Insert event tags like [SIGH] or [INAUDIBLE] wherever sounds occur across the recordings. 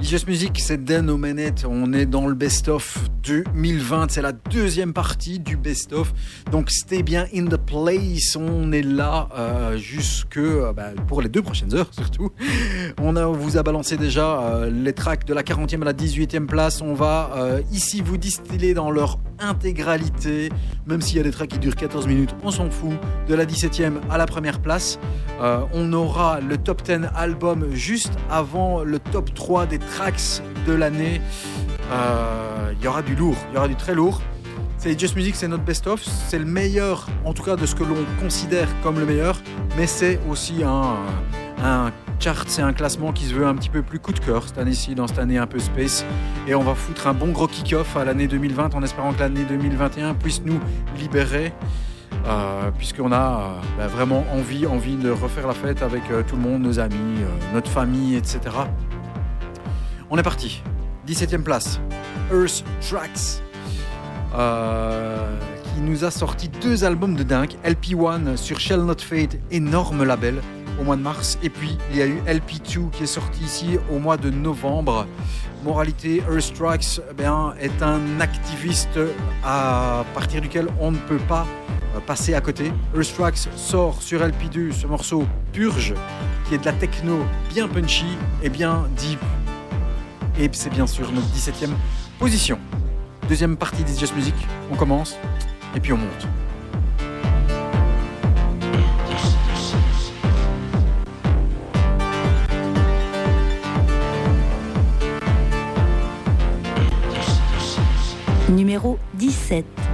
Just Music, c'est Dan aux. On est dans le best-of 2020. C'est la deuxième partie du best-of. Donc, stay bien in the place. On est là euh, jusque euh, bah, pour les deux prochaines heures, surtout. On, vous a balancé déjà euh, les tracks de la 40e à la 18e place. On va ici vous distiller dans leur intégralité. Même s'il y a des tracks qui durent 14 minutes, on s'en fout. De la 17e à la première place. On aura le top 10 album juste avant le top 3 des tracks de l'année. Euh, Il y aura du lourd, il y aura du très lourd. C'est Just Music, c'est notre best-of. C'est le meilleur, en tout cas de ce que l'on considère comme le meilleur. Mais c'est aussi un, un chart, c'est un classement qui se veut un petit peu plus coup de cœur cette année-ci, dans cette année un peu space. Et on va foutre un bon gros kick-off à l'année 2020 en espérant que l'année 2021 puisse nous libérer. Euh, puisqu'on a euh, bah, vraiment envie, envie de refaire la fête avec euh, tout le monde, nos amis, euh, notre famille, etc. On est parti. 17e place, Earth Tracks, euh, qui nous a sorti deux albums de dingue. LP1 sur Shell Not Fade, énorme label, au mois de mars. Et puis il y a eu LP2 qui est sorti ici au mois de novembre. Moralité, Earth Tracks eh est un activiste à partir duquel on ne peut pas euh, passer à côté. Earth Tracks sort sur LP2 ce morceau Purge, qui est de la techno bien punchy et bien deep. Et c'est bien sûr notre 17e position. Deuxième partie des Just Music, on commence et puis on monte. Numéro 17.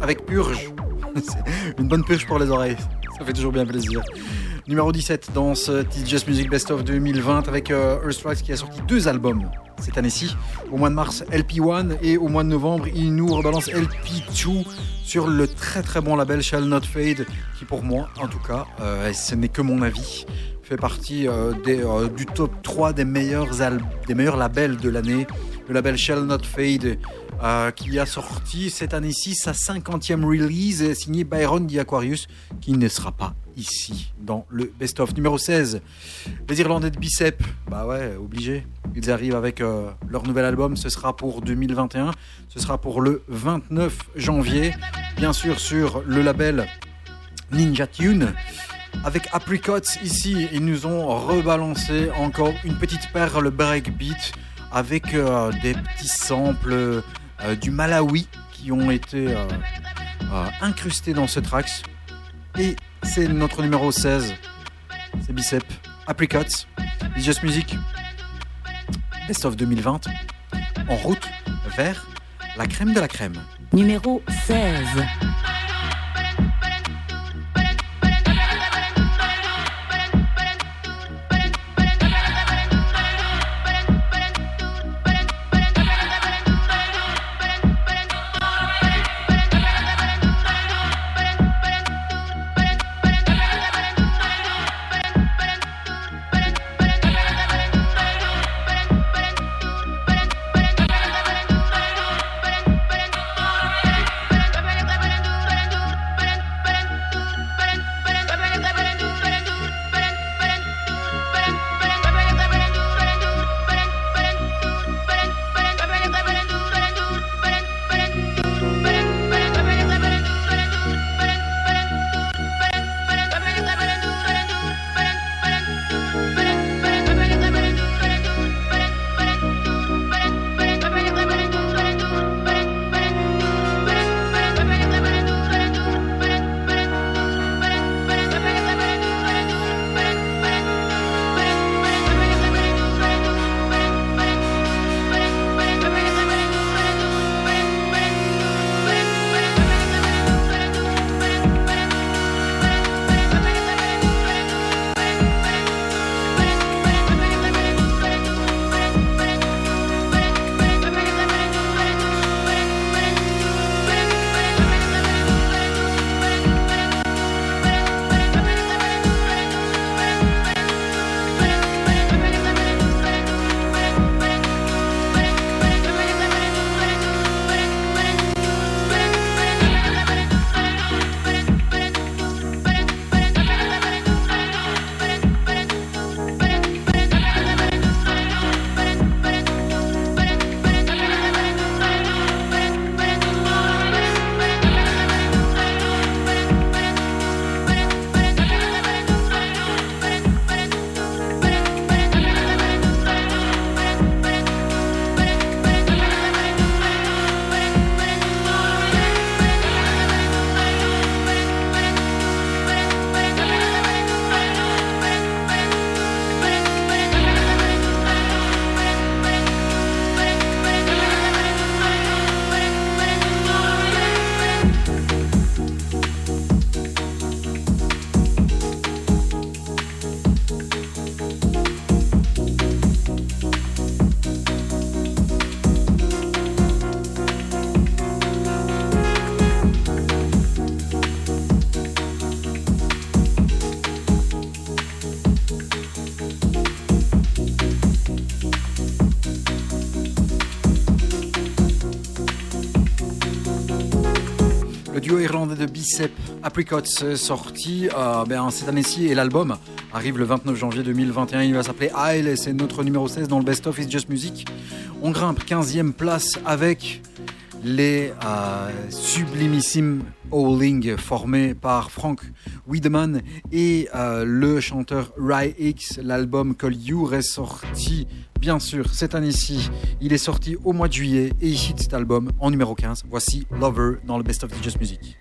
Avec Purge. [LAUGHS] Une bonne purge pour les oreilles. Ça fait toujours bien plaisir. Numéro 17 dans ce Just Music Best of 2020 avec euh, Earth Tracks qui a sorti deux albums cette année-ci. Au mois de mars, LP1 et au mois de novembre, il nous rebalance LP2 sur le très très bon label Shall Not Fade qui pour moi, en tout cas, euh, ce n'est que mon avis, fait partie euh, du top 3 des meilleurs, des meilleurs labels de l'année. Le label Shall Not Fade euh, qui a sorti cette année-ci sa 50e release euh, signé Byron D. Aquarius qui ne sera pas ici dans le best-of. Numéro 16, les Irlandais de Bicep, bah ouais, obligé. Ils arrivent avec euh, leur nouvel album, ce sera pour 2021, ce sera pour le 29 janvier, bien sûr sur le label Ninja Tune. Avec Apricots ici, ils nous ont rebalancé encore une petite perle breakbeat avec euh, des petits samples du Malawi qui ont été euh, euh, incrustés dans ce tracks. Et c'est notre numéro 16, c'est Bicep, Apricots, It's Music, Best of 2020, en route vers la crème de la crème. Numéro 16. Irlandais de Bicep Apricots est sorti euh, ben, cette année-ci et l'album arrive le 29 janvier 2021. Il va s'appeler Isle et c'est notre numéro 16 dans le Best of It's Just Music. On grimpe 15e place avec les euh, sublimissimes Howling formés par Frank Wiedemann et euh, le chanteur Ry X. L'album Call You est sorti bien sûr cette année-ci. Il est sorti au mois de juillet et il hit cet album en numéro 15. Voici Lover dans le Best of Just Music.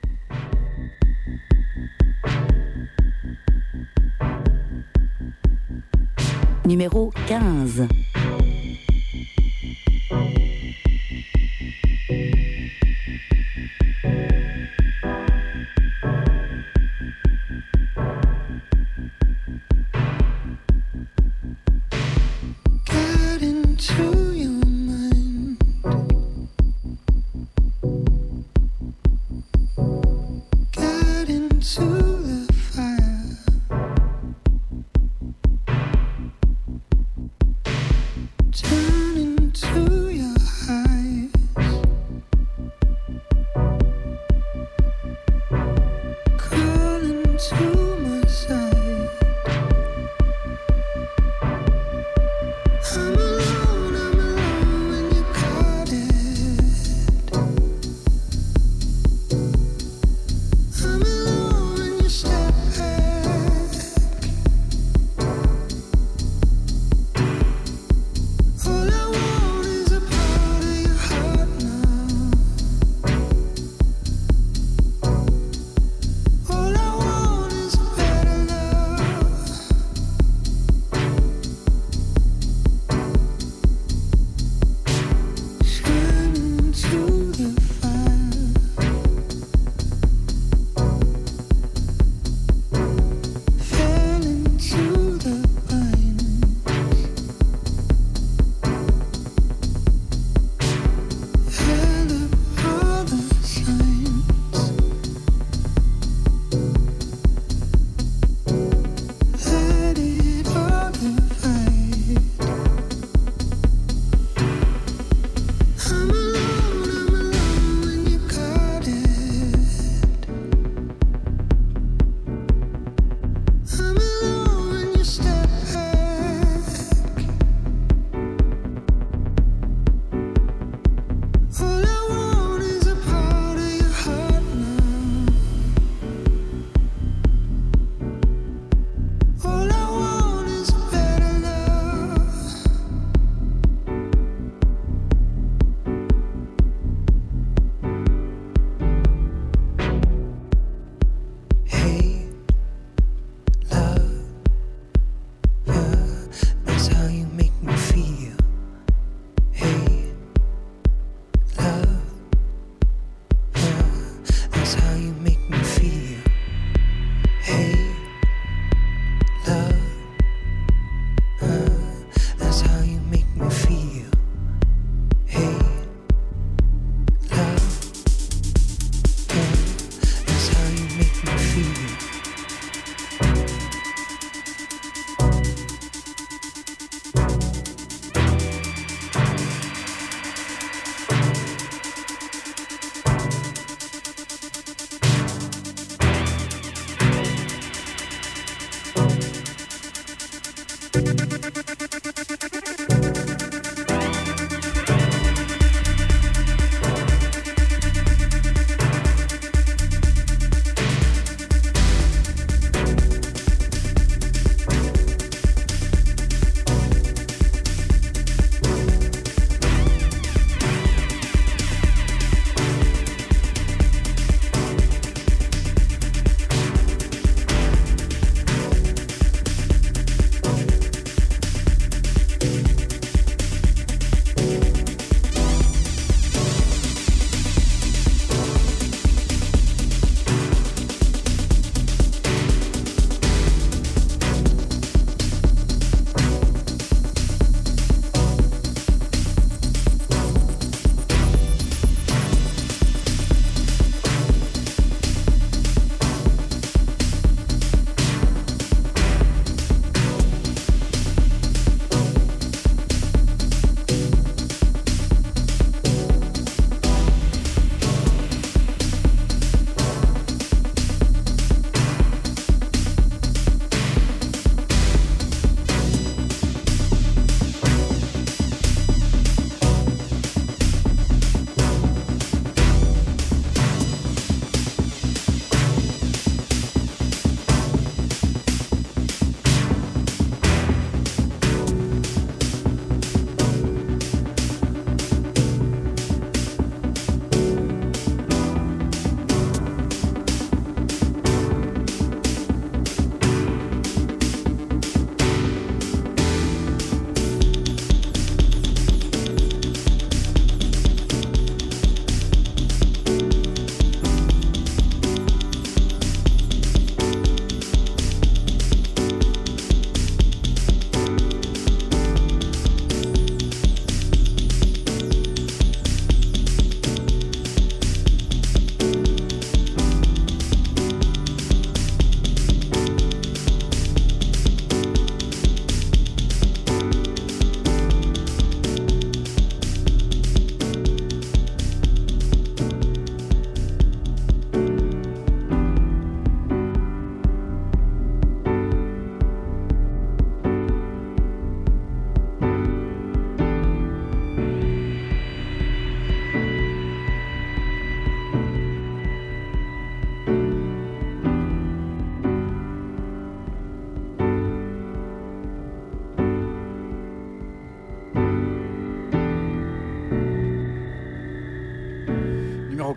Numéro 15.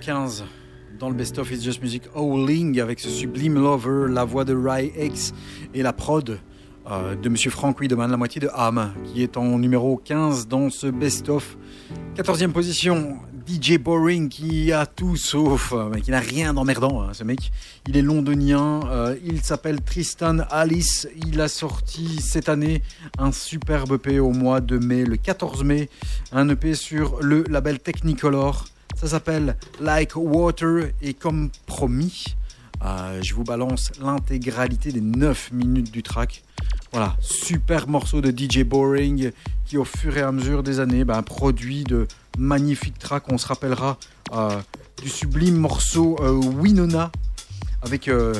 15 dans le Best of It's Just Music Howling avec ce sublime Lover, la voix de Rai X et la prod euh, de Monsieur Frank Wiedemann, la moitié de Ham, qui est en numéro 15 dans ce Best of. 14e position, DJ Boring qui a tout sauf, euh, mais qui n'a rien d'emmerdant, hein, ce mec. Il est londonien, euh, il s'appelle Tristan Alice. Il a sorti cette année un superbe EP au mois de mai, le 14 mai, un EP sur le label Technicolor. Ça s'appelle Like Water et comme promis, euh, je vous balance l'intégralité des 9 minutes du track. Voilà, super morceau de DJ Boring qui au fur et à mesure des années ben, produit de magnifiques tracks. On se rappellera euh, du sublime morceau euh, Winona avec le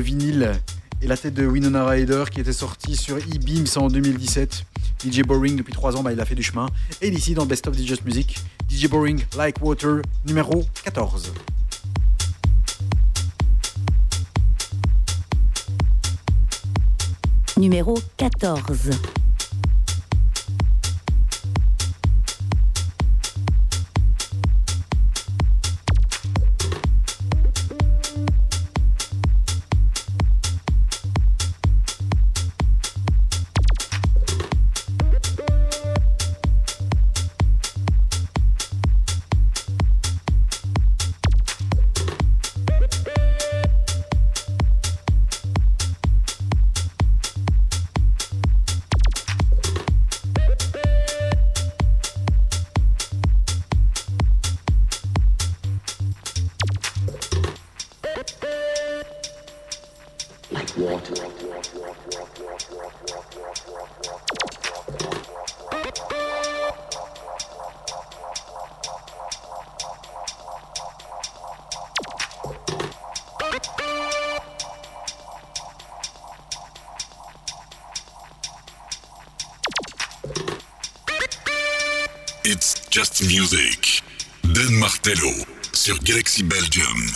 vinyle et la tête de Winona Ryder qui était sorti sur E-Beams en 2017. DJ Boring depuis 3 ans, ben, il a fait du chemin. Et ici dans Best of DJ Music, DJ Boring Like Water numéro 14. Numéro 14. Just music. Dan Martello sur Galaxy Belgium.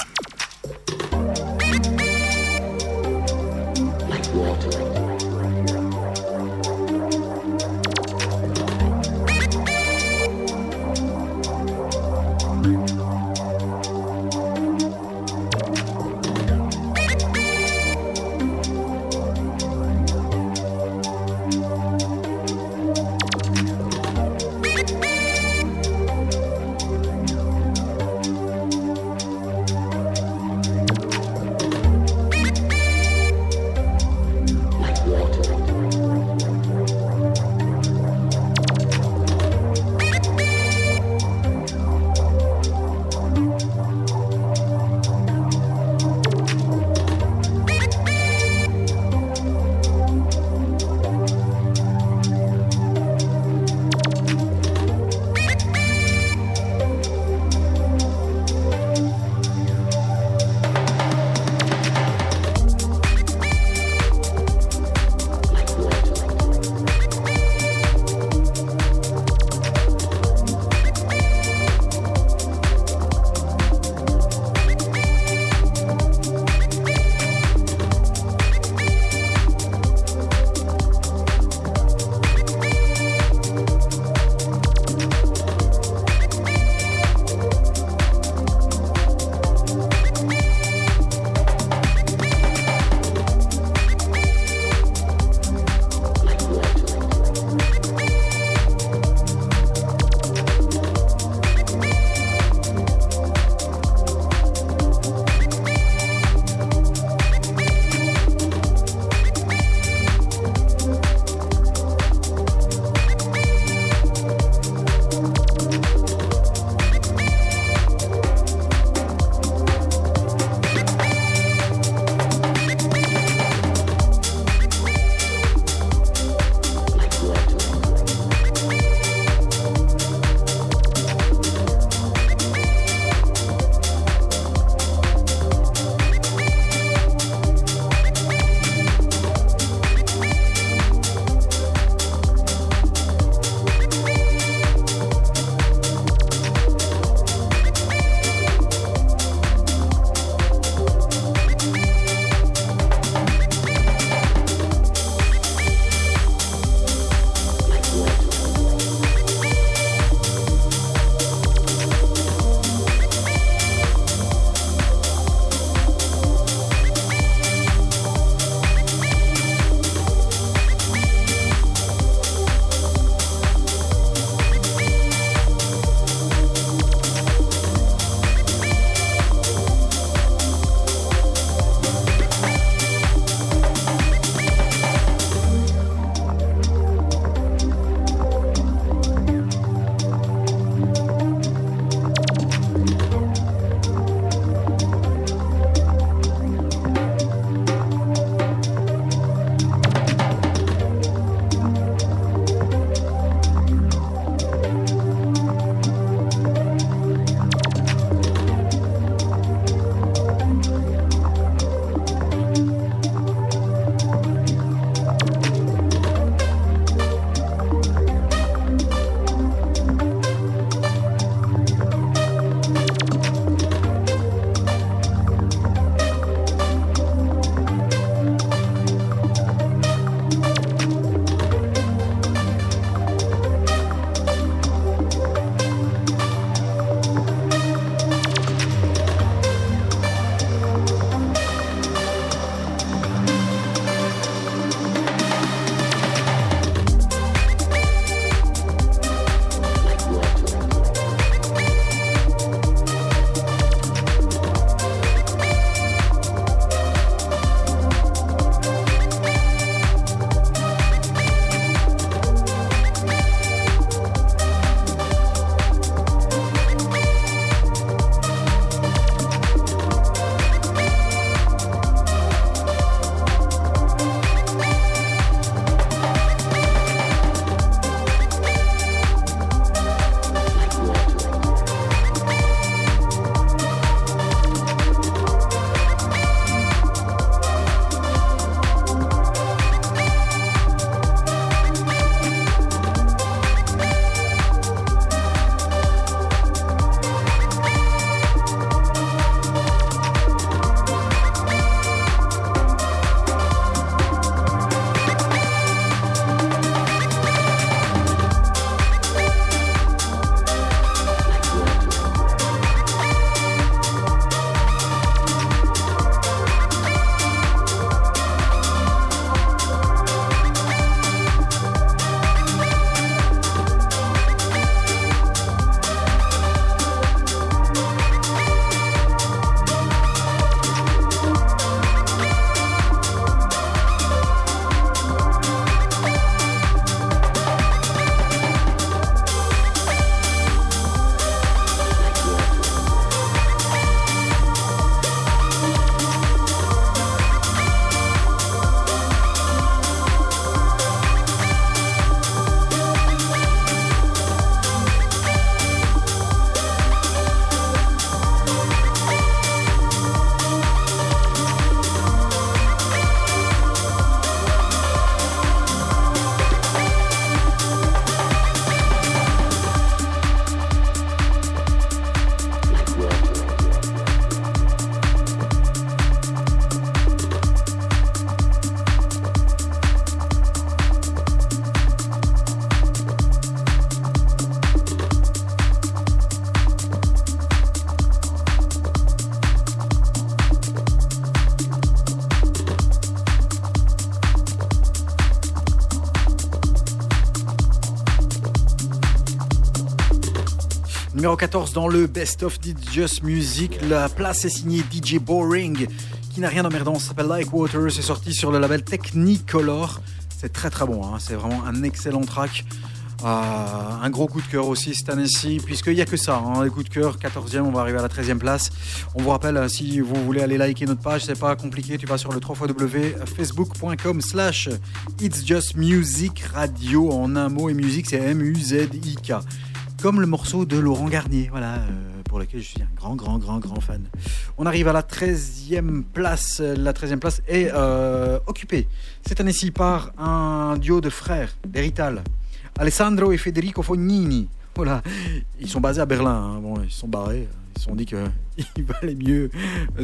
Numéro 14 dans le Best of Just Music. La place est signée DJ Boring, qui n'a rien d'emmerdant. S'appelle Like Water. C'est sorti sur le label Technicolor. C'est très très bon. hein. C'est vraiment un excellent track. Euh, un gros coup de cœur aussi cette année-ci, puisqu'il n'y a que ça, hein, les de cœur, 14e, on va arriver à la 13e place. On vous rappelle, euh, si vous voulez aller liker notre page, c'est pas compliqué, tu vas sur le www.facebook.com slash It's Just Music Radio, en un mot, et musique c'est M-U-Z-I-K. Comme le morceau de Laurent Garnier, voilà, euh, pour lequel je suis un grand, grand, grand, grand fan. On arrive à la 13e place. La 13e place est euh, occupée cette année-ci par un duo de frères, d'Hérital. Alessandro et Federico Fognini. Voilà, ils sont basés à Berlin. hein. Bon, ils sont barrés. Ils se sont dit qu'il [LAUGHS] valait mieux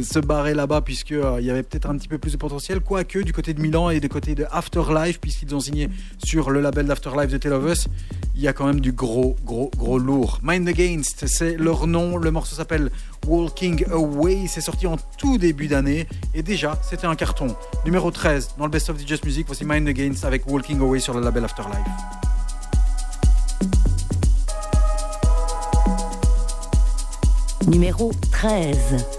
se barrer là-bas puisque euh, y avait peut-être un petit peu plus de potentiel. Quoique du côté de Milan et du côté de Afterlife, puisqu'ils ont signé sur le label d'Afterlife de Tell of Us, il y a quand même du gros, gros, gros lourd. Mind Against, c'est leur nom. Le morceau s'appelle Walking Away. C'est sorti en tout début d'année et déjà c'était un carton. Numéro 13 dans le Best of Just Music. Voici Mind Against avec Walking Away sur le label Afterlife. Numéro 13.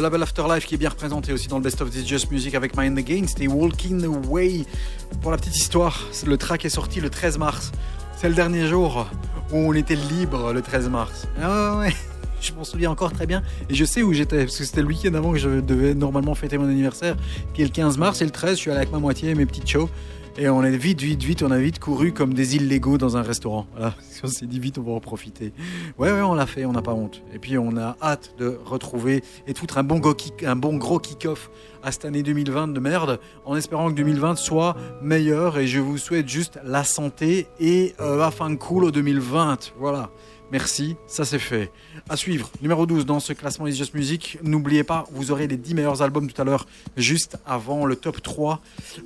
Le label Afterlife qui est bien représenté aussi dans le Best of This Just Music avec Mind Against et Walking Away. Pour la petite histoire, le track est sorti le 13 mars. C'est le dernier jour où on était libre, le 13 mars. Ah ouais. [LAUGHS] Je m'en souviens encore très bien. Et je sais où j'étais, parce que c'était le week-end avant que je devais normalement fêter mon anniversaire, qui est le 15 mars. Et le 13, je suis allé avec ma moitié et mes petites shows. Et on est vite, vite, vite, on a vite couru comme des illégaux dans un restaurant. Voilà, [LAUGHS] on s'est dit vite, on va en profiter. Ouais, on l'a fait, on n'a pas honte. Et puis on a hâte de retrouver et foutre un bon, kick- un bon gros kick-off à cette année 2020 de merde, en espérant que 2020 soit meilleur. Et je vous souhaite juste la santé et euh, afin cool au 2020. Voilà. Merci, ça c'est fait. À suivre, numéro 12 dans ce classement Is Just Music. N'oubliez pas, vous aurez les 10 meilleurs albums tout à l'heure, juste avant le top 3,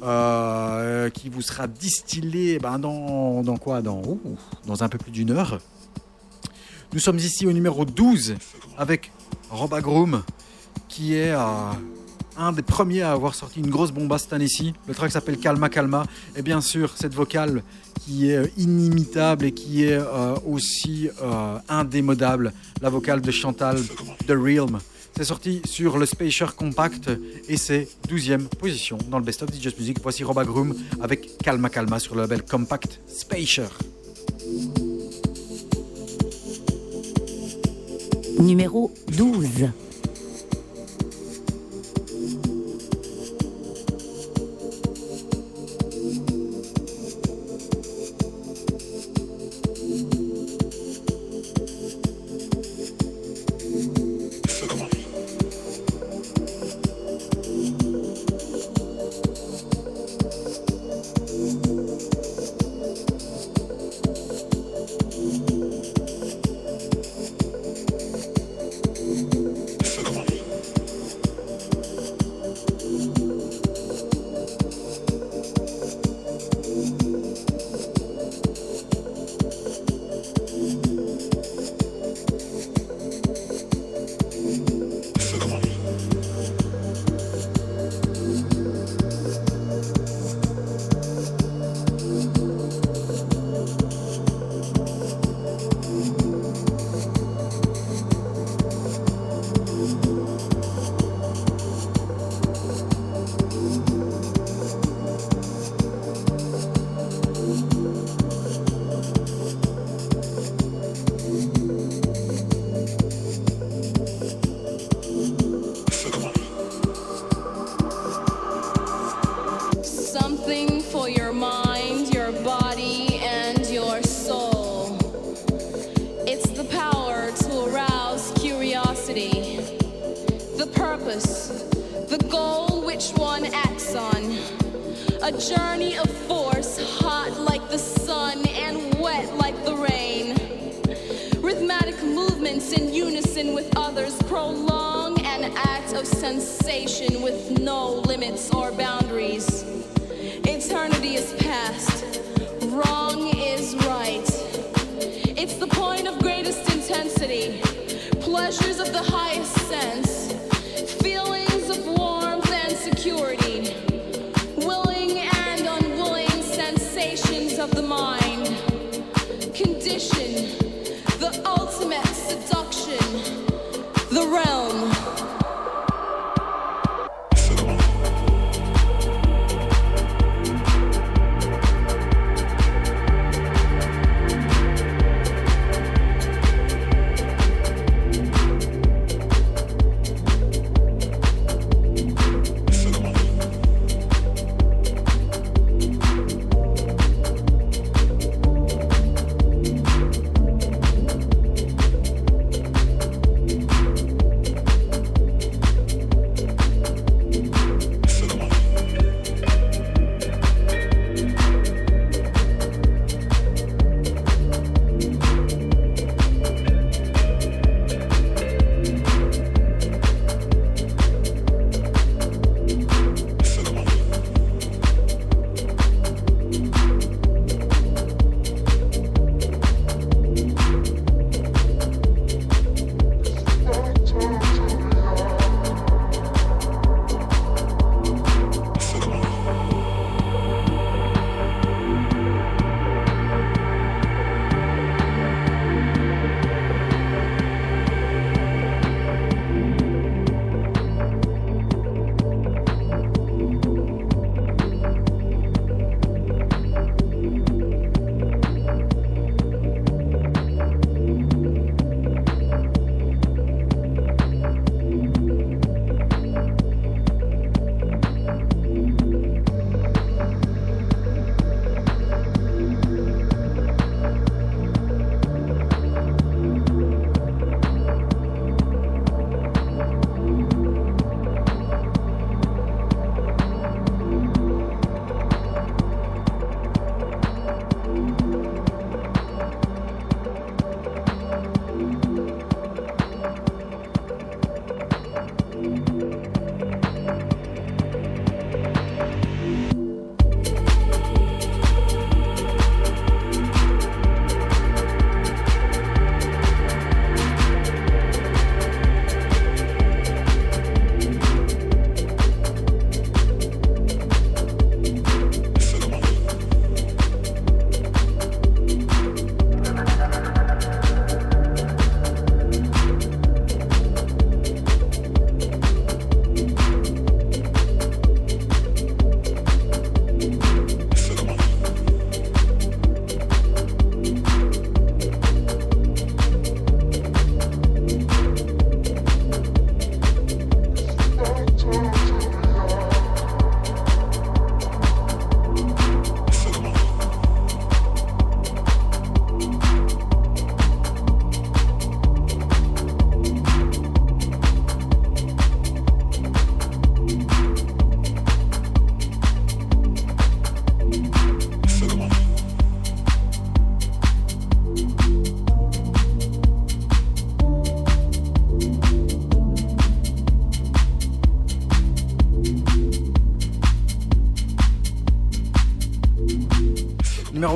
euh, qui vous sera distillé ben, dans, quoi? Dans, dans un peu plus d'une heure. Nous sommes ici au numéro 12 avec Rob Groom, qui est euh, un des premiers à avoir sorti une grosse bombasse cette année-ci. Le track s'appelle Calma Calma. Et bien sûr, cette vocale qui est euh, inimitable et qui est euh, aussi indémodable, la vocale de Chantal The Realm. C'est sorti sur le Spacer Compact et c'est 12e position dans le Best of Just Music. Voici Rob Groom avec Calma Calma sur le label Compact Spacer. Numéro 12.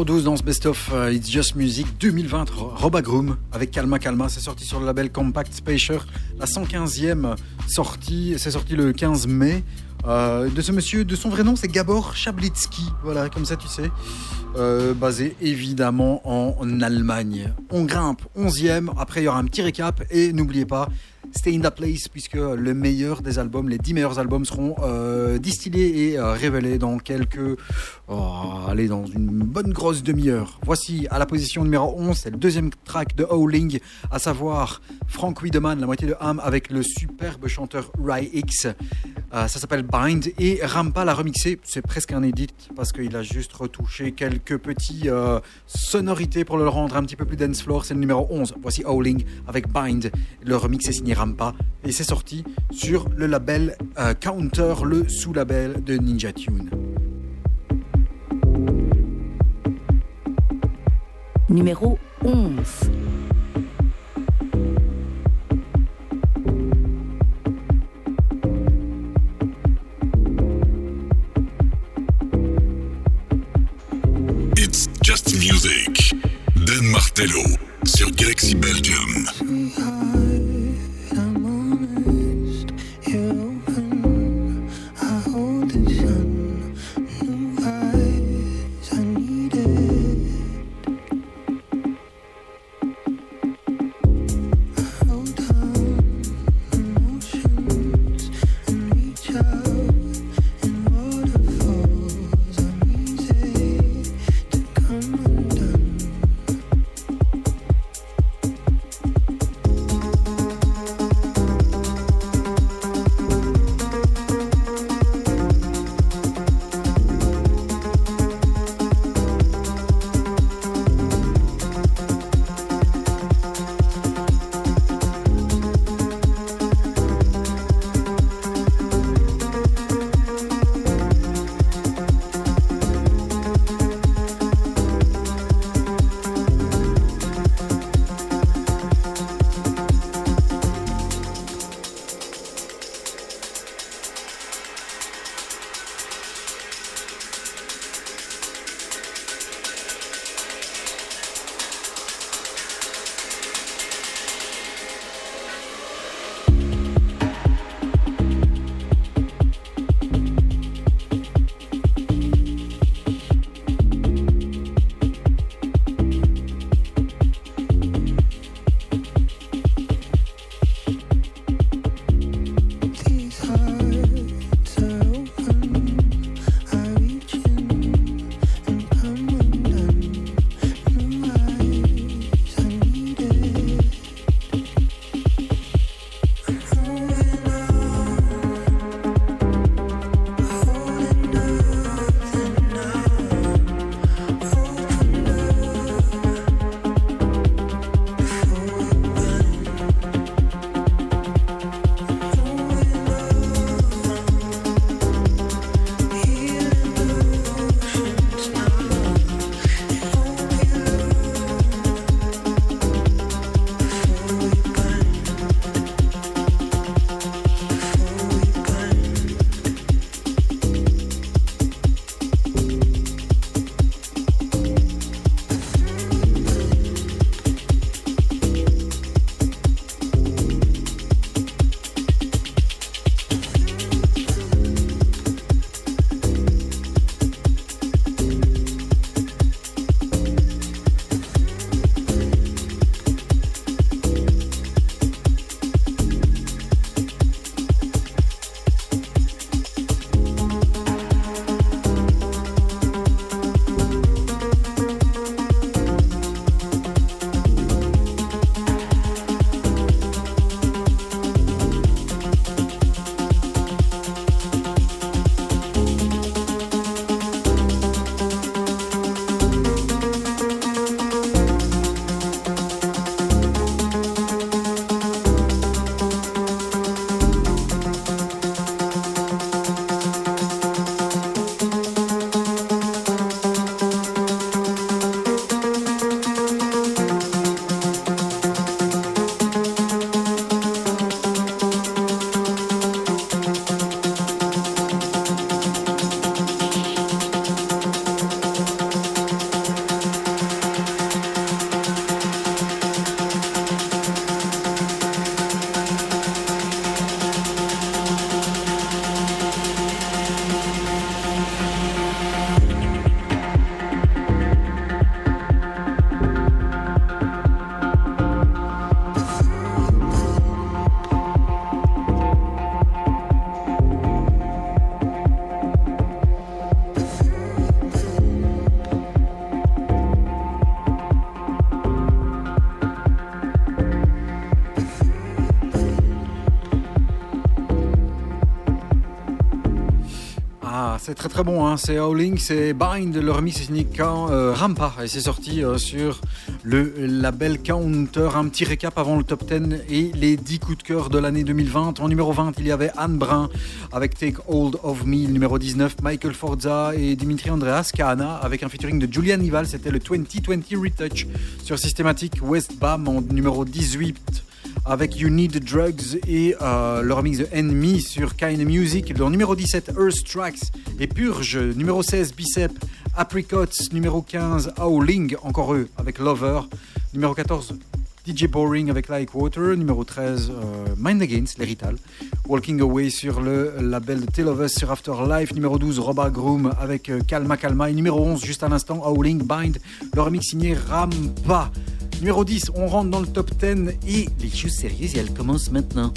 12 dans ce best-of euh, It's Just Music 2020, Roba Groom avec Calma Calma. C'est sorti sur le label Compact Spacer, la 115e sortie. C'est sorti le 15 mai. Euh, de ce monsieur, de son vrai nom, c'est Gabor Chablitsky. Voilà, comme ça tu sais. Euh, basé évidemment en Allemagne. On grimpe 11e, après il y aura un petit récap et n'oubliez pas, Stay in the Place, puisque le meilleur des albums, les 10 meilleurs albums seront distillés et révélés dans quelques. Oh, allez, dans une bonne grosse demi-heure. Voici à la position numéro 11, c'est le deuxième track de Howling, à savoir Frank Wiedemann, la moitié de Ham, avec le superbe chanteur Rai X. Euh, ça s'appelle Bind et Rampa l'a remixé. C'est presque un edit parce qu'il a juste retouché quelques petits euh, sonorités pour le rendre un petit peu plus dance floor. C'est le numéro 11. Voici Howling avec Bind. Le remix est signé Rampa et c'est sorti sur le label euh, Counter, le sous-label de Ninja Tune. Numéro 11. It's just music. Dan Martello sur Galaxy Belgium. C'est très très bon, hein. c'est Howling, c'est Bind, le remix Ka- euh, Rampa et c'est sorti euh, sur le label Counter. Un petit récap avant le top 10 et les 10 coups de cœur de l'année 2020. En numéro 20, il y avait Anne Brun avec Take Hold of Me. Numéro 19, Michael Forza et Dimitri Andreas Kahana avec un featuring de Julian Ival. C'était le 2020 Retouch sur Systematic West Bam en numéro 18 avec You Need Drugs et euh, le remix de Enemy sur Kind Music. Le numéro 17, Earth Tracks et Purge. Numéro 16, Bicep, Apricots. Numéro 15, Howling, encore eux, avec Lover. Numéro 14, DJ Boring avec Like Water. Numéro 13, euh, Mind Against, l'hérital. Walking Away sur le label de Tale of Us sur Afterlife. Numéro 12, Robert Groom avec euh, Calma Calma. Et numéro 11, juste à l'instant, Howling Bind. Le remix signé Rampa. Numéro 10, on rentre dans le top 10 et les choses sérieuses, elles commencent maintenant.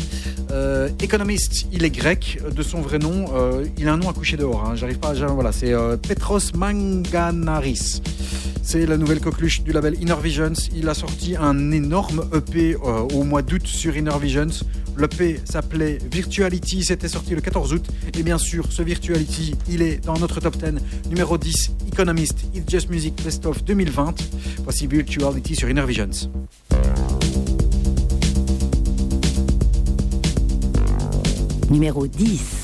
Euh, Economist, il est grec, de son vrai nom, euh, il a un nom à coucher dehors, hein, j'arrive c'est euh, Petros Manganaris. C'est la nouvelle coqueluche du label Inner Visions. Il a sorti un énorme EP euh, au mois d'août sur Inner Visions. L'EP s'appelait Virtuality, c'était sorti le 14 août. Et bien sûr, ce Virtuality, il est dans notre top 10, numéro 10, Economist, It's Just Music Best of 2020. Voici Virtuality sur Inner Visions. Numéro 10.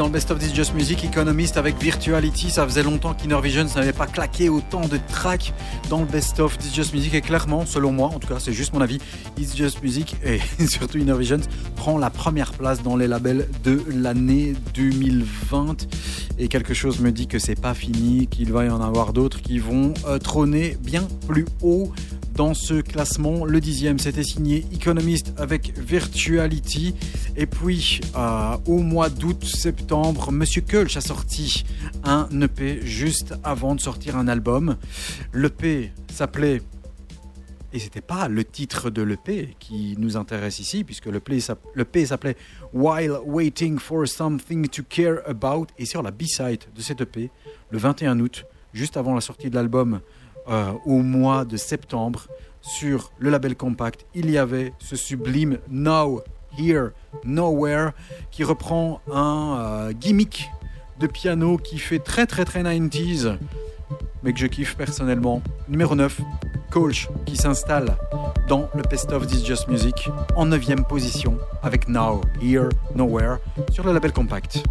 Dans le Best of This Just Music, Economist avec Virtuality. Ça faisait longtemps qu'Inner Visions n'avait pas claqué autant de tracks dans le Best of This Just Music. Et clairement, selon moi, en tout cas, c'est juste mon avis, It's Just Music et [LAUGHS] surtout Inner Visions prend la première place dans les labels de l'année 2020. Et quelque chose me dit que c'est pas fini, qu'il va y en avoir d'autres qui vont euh, trôner bien plus haut dans ce classement. Le dixième, c'était signé Economist avec Virtuality. Et puis, euh, au mois d'août-septembre, Monsieur Kölsch a sorti un EP juste avant de sortir un album. L'EP s'appelait et c'était pas le titre de l'EP qui nous intéresse ici, puisque l'EP s'app- l'EP s'appelait While Waiting for Something to Care About. Et sur la B-side de cet EP, le 21 août, juste avant la sortie de l'album euh, au mois de septembre, sur le label Compact, il y avait ce sublime Now, Here, Nowhere, qui reprend un euh, gimmick de piano qui fait très très très 90s, mais que je kiffe personnellement. Numéro 9, Colch qui s'installe dans le Best of This Just Music en 9 position avec Now, Here, Nowhere sur le label Compact.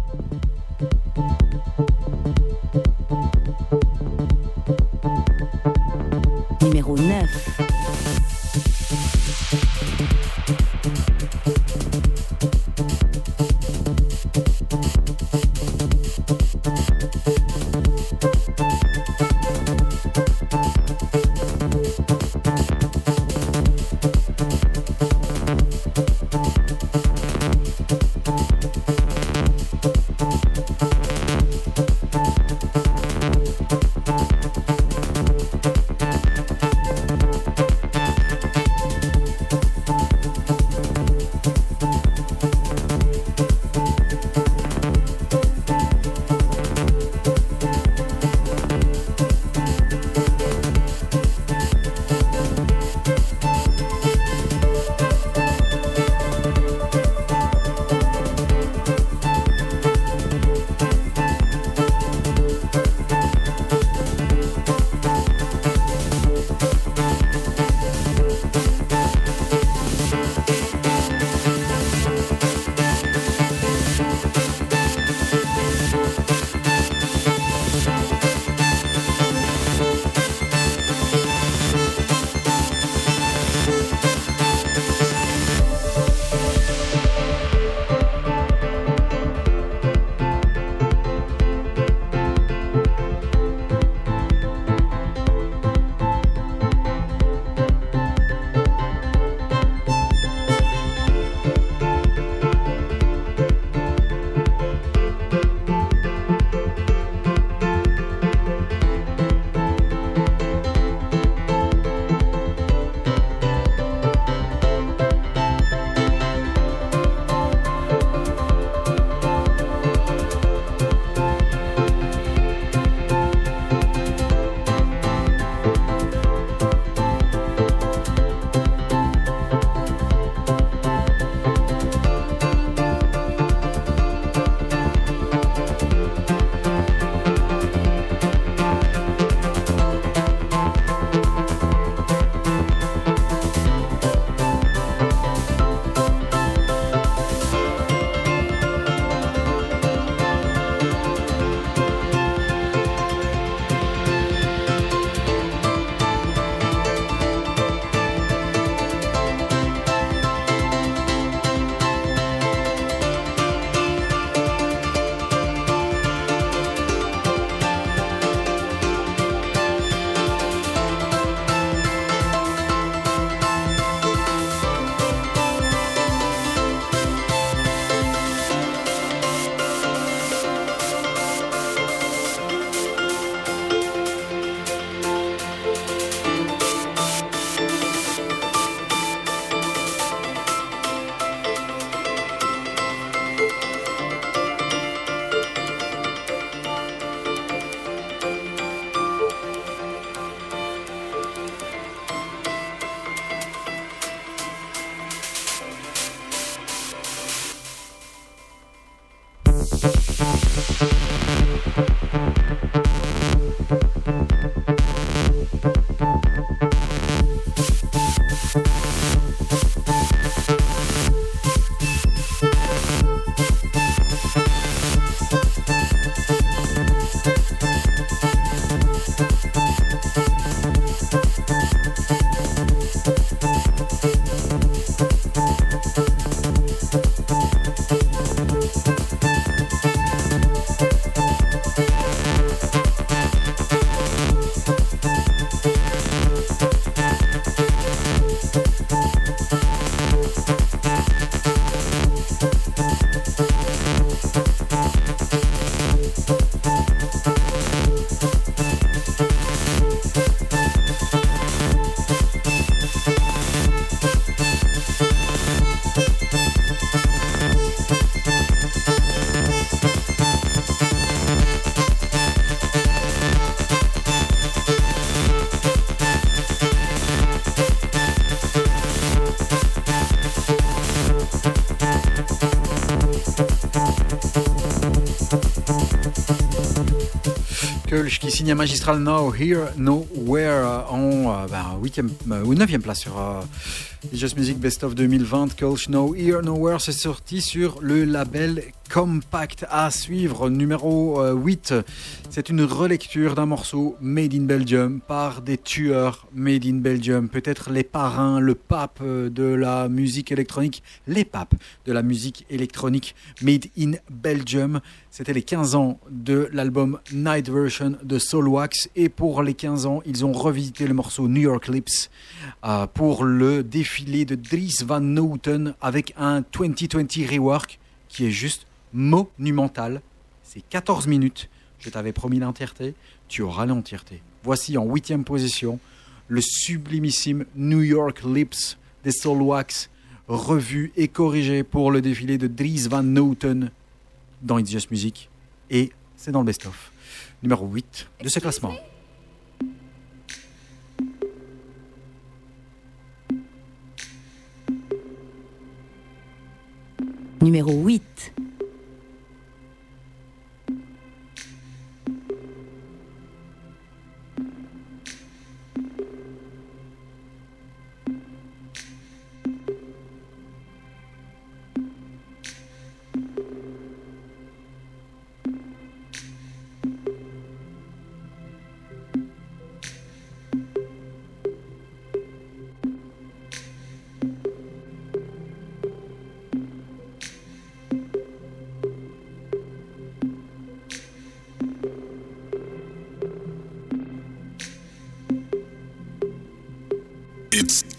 Qui signe un magistral Now, Here, Nowhere euh, en euh, ben, 8e, euh, ou 9e place sur Just Music Best of 2020. Kölsch Now, Here, Nowhere, c'est sorti sur le label Compact à suivre. Numéro euh, 8, c'est une relecture d'un morceau Made in Belgium par des tueurs Made in Belgium. Peut-être les parrains, le pape de la musique électronique, les papes de la musique électronique Made in Belgium. C'était les 15 ans de l'album Night Version de Soulwax. Et pour les 15 ans, ils ont revisité le morceau New York Lips euh, pour le défilé de Dries Van Noten avec un 2020 rework qui est juste monumental. C'est 14 minutes. Je t'avais promis l'entièreté. Tu auras l'entièreté. Voici en huitième position le sublimissime New York Lips des Soulwax, revu et corrigé pour le défilé de Dries Van Noten dans It's Just Music. Et c'est dans le best-of. Numéro 8 de ce classement. Numéro 8.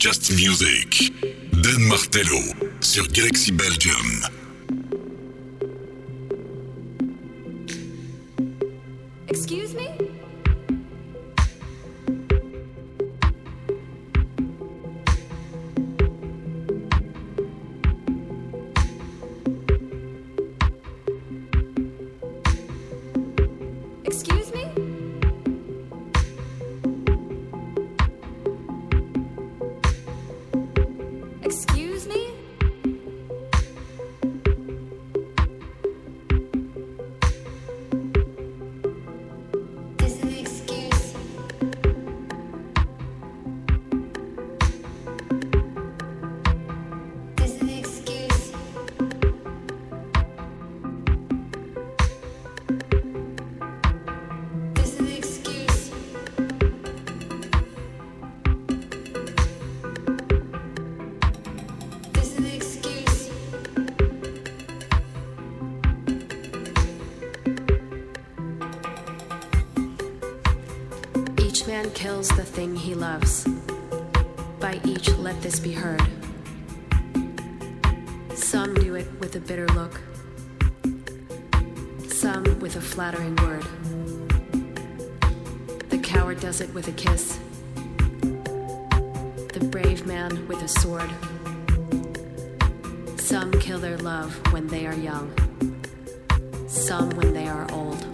Just Music. Dan Martello sur Galaxy Belgium. Kills the thing he loves. By each, let this be heard. Some do it with a bitter look, some with a flattering word. The coward does it with a kiss, the brave man with a sword. Some kill their love when they are young, some when they are old.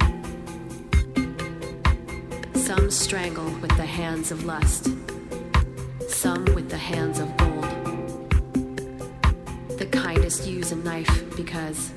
Some strangle with the hands of lust, some with the hands of gold. The kindest use a knife because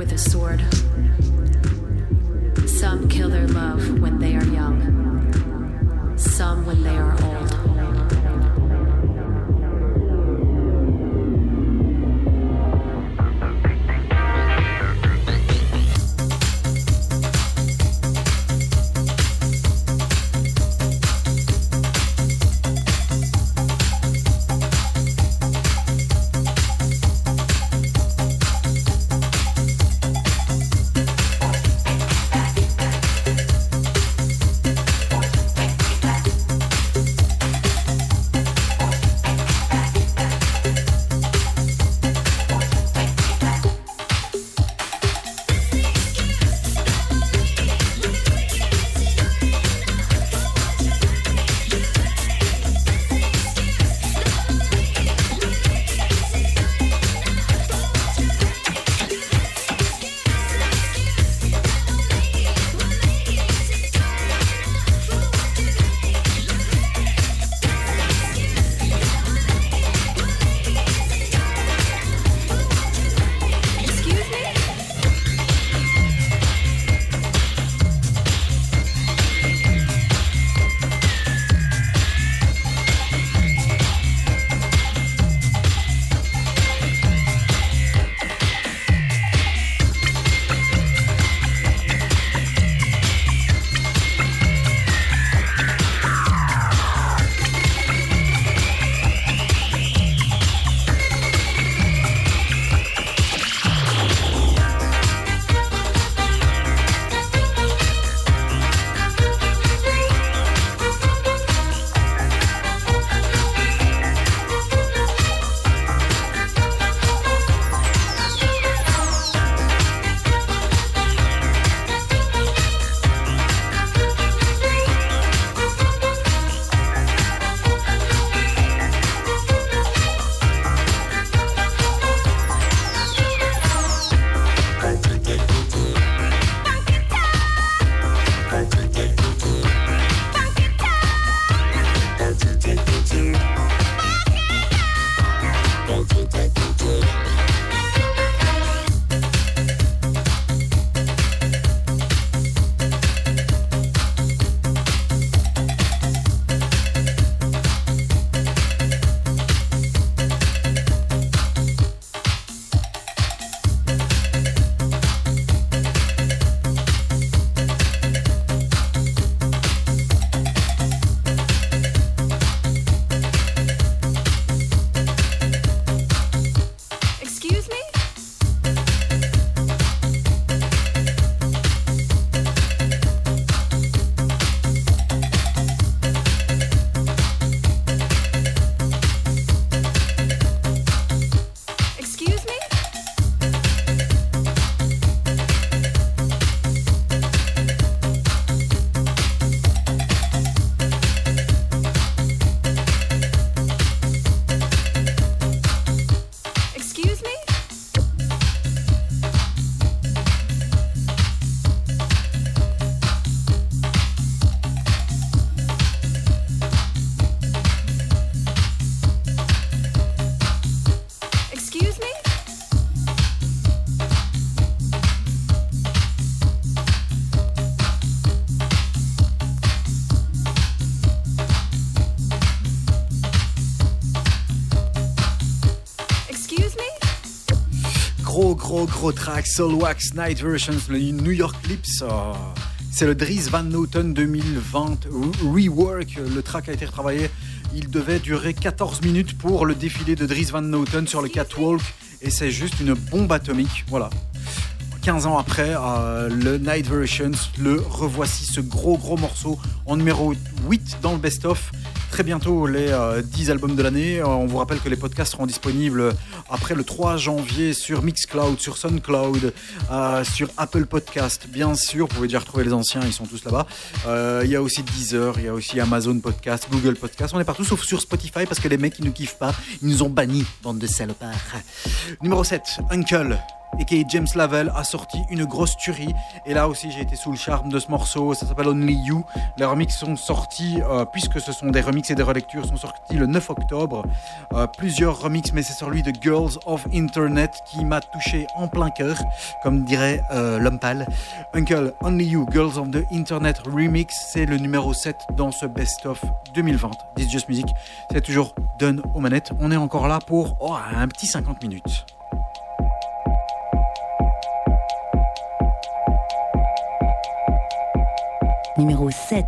with a sword. Some kill their love when they are young, some when they are old. Gros, track. Soulwax Night Versions, le New York Lips. euh, c'est le Dries Van Noten 2020 Rework. Le track a été retravaillé. Il devait durer 14 minutes pour le défilé de Dries Van Noten sur le catwalk. Et c'est juste une bombe atomique. Voilà. 15 ans après, euh, le Night Versions, le revoici ce gros gros morceau en numéro 8 dans le best-of. Très bientôt les euh, 10 albums de l'année. Euh, on vous rappelle que les podcasts seront disponibles après le 3 janvier sur Mixcloud, sur SoundCloud, euh, sur Apple Podcast. Bien sûr, vous pouvez déjà retrouver les anciens, ils sont tous là-bas. Euh, Il y a aussi Deezer, il y a aussi Amazon Podcast, Google Podcast. On est partout sauf sur Spotify parce que les mecs qui nous kiffent pas, ils nous ont bannis, bande de salopards. Numéro 7, Uncle et James Lavelle a sorti une grosse tuerie. Et là aussi, j'ai été sous le charme de ce morceau. Ça s'appelle Only You. Les remixes sont sortis, euh, puisque ce sont des remixes et des relectures, sont sortis le 9 octobre. Euh, plusieurs remixes, mais c'est celui de Girls of Internet qui m'a touché en plein cœur, comme dirait euh, l'homme pâle. Uncle, Only You, Girls of the Internet Remix, c'est le numéro 7 dans ce best-of 2020. This Just Music, c'est toujours done aux manettes. On est encore là pour oh, un petit 50 minutes. Numéro 7.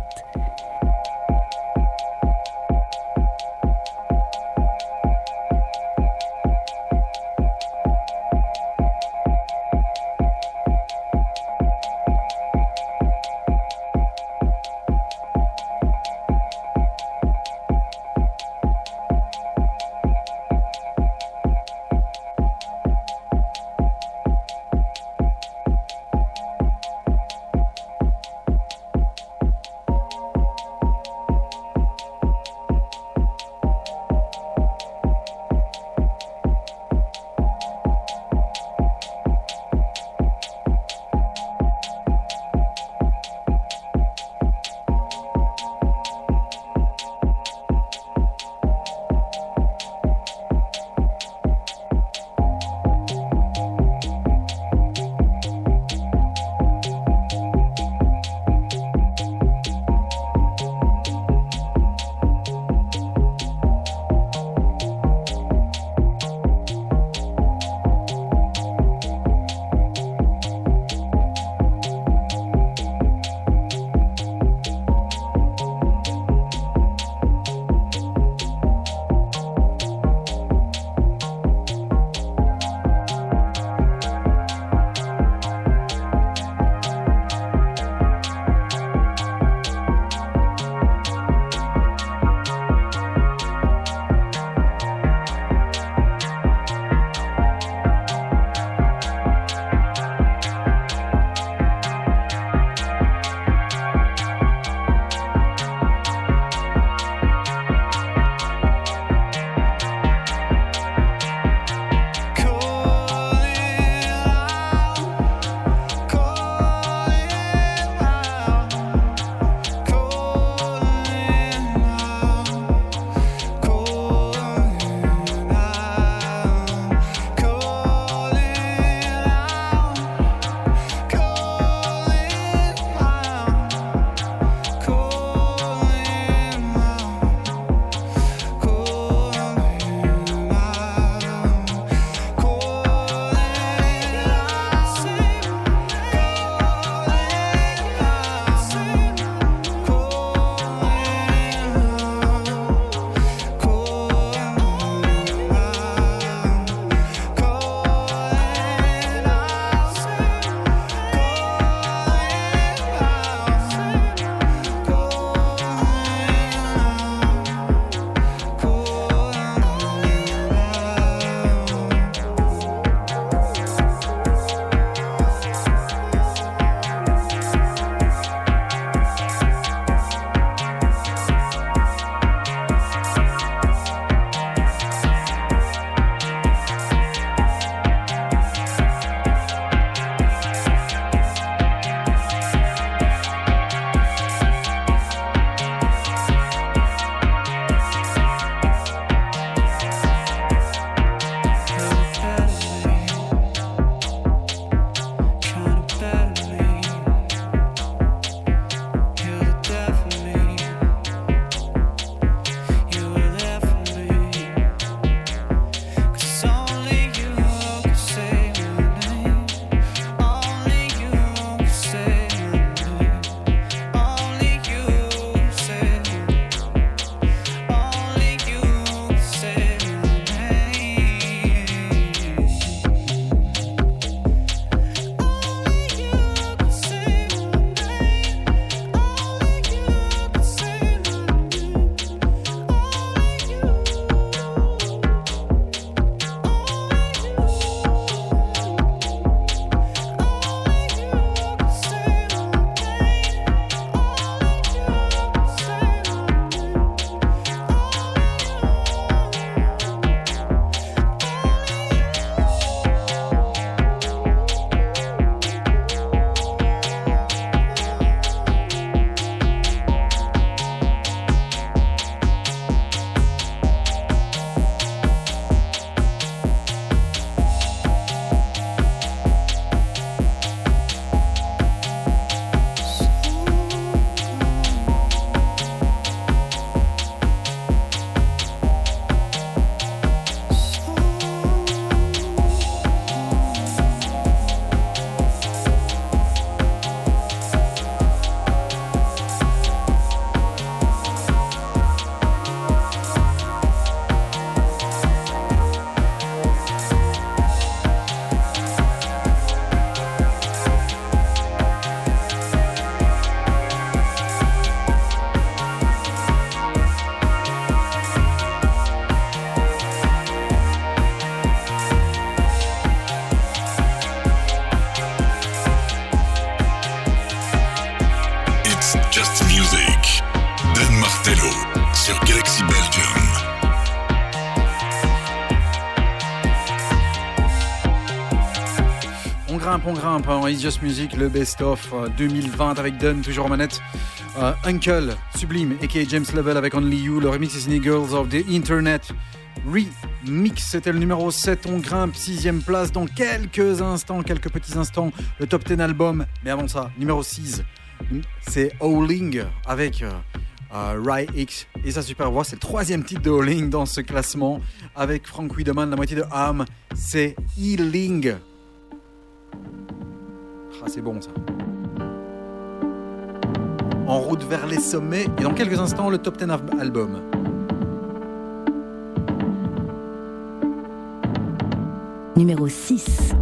Grimpe, on grimpe. hein. It's Just Music, le best-of euh, 2020 avec Dunn, toujours en manette. Euh, Uncle, Sublime, a.k.a. James Level avec Only You. Le remix in Girls of the Internet. Remix, c'était le numéro 7. On grimpe, sixième place dans quelques instants, quelques petits instants. Le top 10 album. Mais avant ça, numéro 6, c'est Howling avec euh, euh, Rai X et sa super voix. C'est le troisième titre de Howling dans ce classement. Avec Frank Wiedemann, la moitié de Ham, c'est Healing. Ah, c'est bon ça. En route vers les sommets et dans quelques instants, le top 10 al- album. Numéro 6.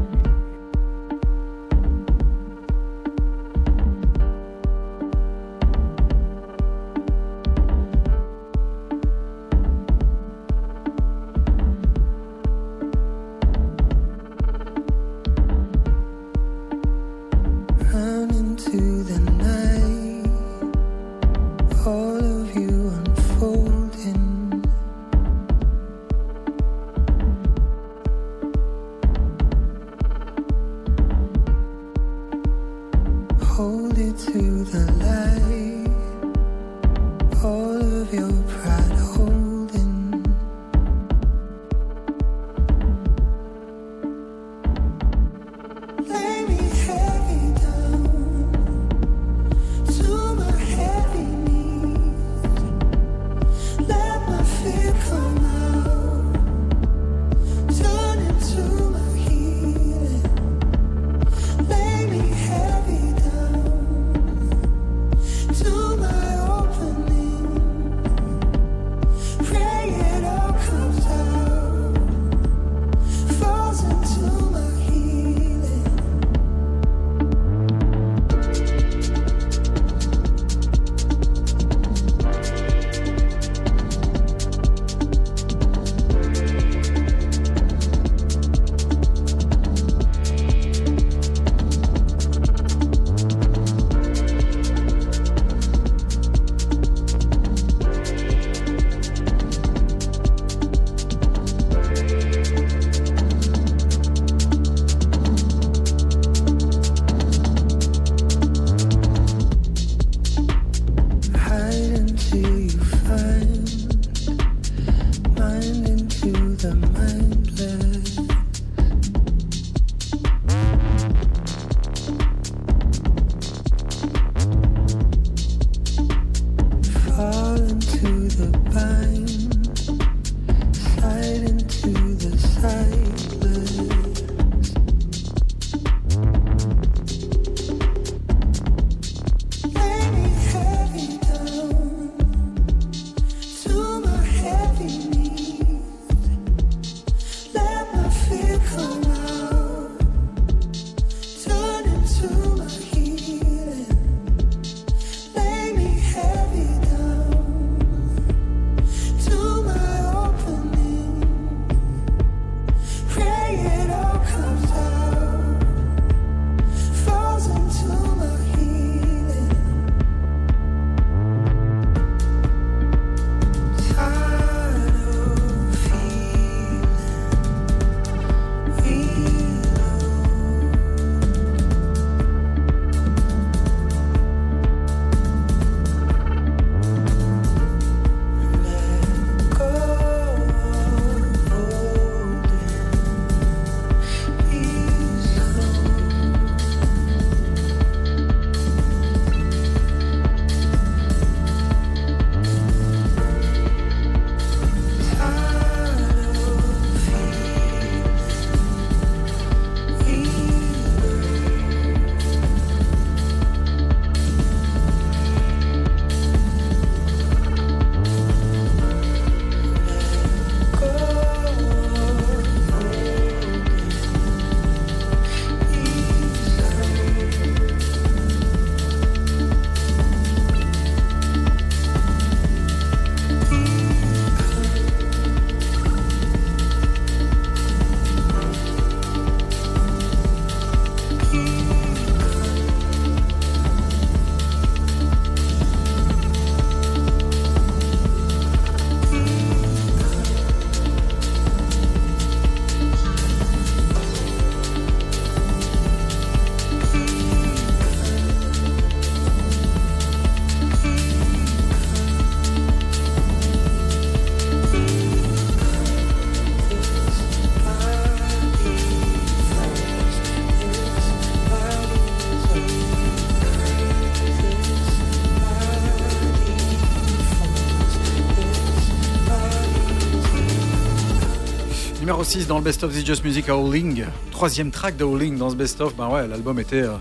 dans le Best of The Just Music à Howling. Troisième track de Howling dans ce Best of. Ben ouais, l'album était euh,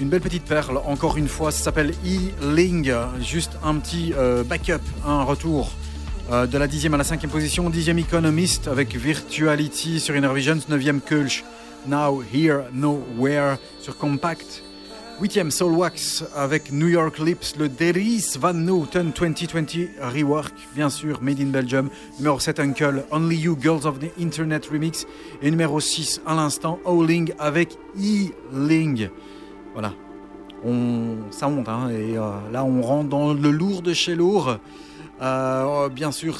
une belle petite perle. Encore une fois, ça s'appelle E-Ling. Juste un petit euh, backup, un retour euh, de la dixième à la cinquième position. Dixième Economist avec Virtuality sur Inner Visions. Neuvième Kulch. Now, Here, Nowhere sur Compact. Huitième Soul Wax avec New York Lips, le Deris Van Newton 2020 rework, bien sûr, Made in Belgium. Numéro 7 Uncle, Only You Girls of the Internet remix. Et numéro 6 à l'instant, Owling avec E-Ling. Voilà. On, ça monte, hein, et euh, là on rentre dans le lourd de chez lourd. Euh, bien sûr,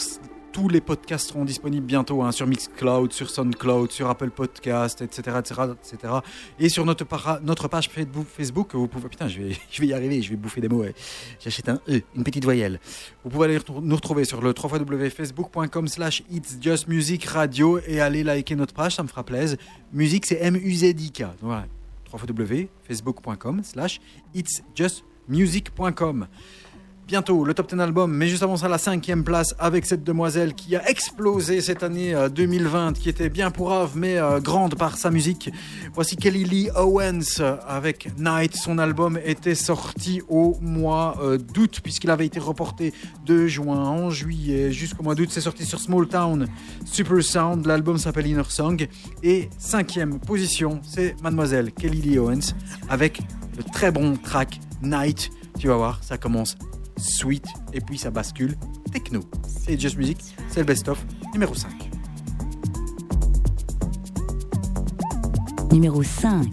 tous les podcasts seront disponibles bientôt hein, sur Mixcloud, sur Soundcloud, sur Apple Podcast, etc., etc., etc. Et sur notre, notre page Facebook, Facebook, vous pouvez. Putain, je vais, [LAUGHS] je vais y arriver, je vais bouffer des mots. ouais. J'achète un E, une petite voyelle. Vous pouvez aller nous retrouver sur le www.facebook.com/slash It's Just Music Radio et aller liker notre page, ça me fera plaisir. Musique, c'est M-U-Z-I-K. Donc Voilà, www.facebook.com/slash It's Just Music.com. Bientôt le top 10 album, mais juste avant ça, la cinquième place avec cette demoiselle qui a explosé cette année euh, 2020, qui était bien pourrave, mais euh, grande par sa musique. Voici Kelly Lee Owens euh, avec Night. Son album était sorti au mois euh, d'août, puisqu'il avait été reporté de juin en juillet jusqu'au mois d'août. C'est sorti sur Small Town Super Sound. L'album s'appelle Inner Song. Et cinquième position, c'est Mademoiselle Kelly Lee Owens avec le très bon track Night. Tu vas voir, ça commence sweet et puis ça bascule techno. C'est Just Music, c'est le best-of numéro 5. Numéro 5.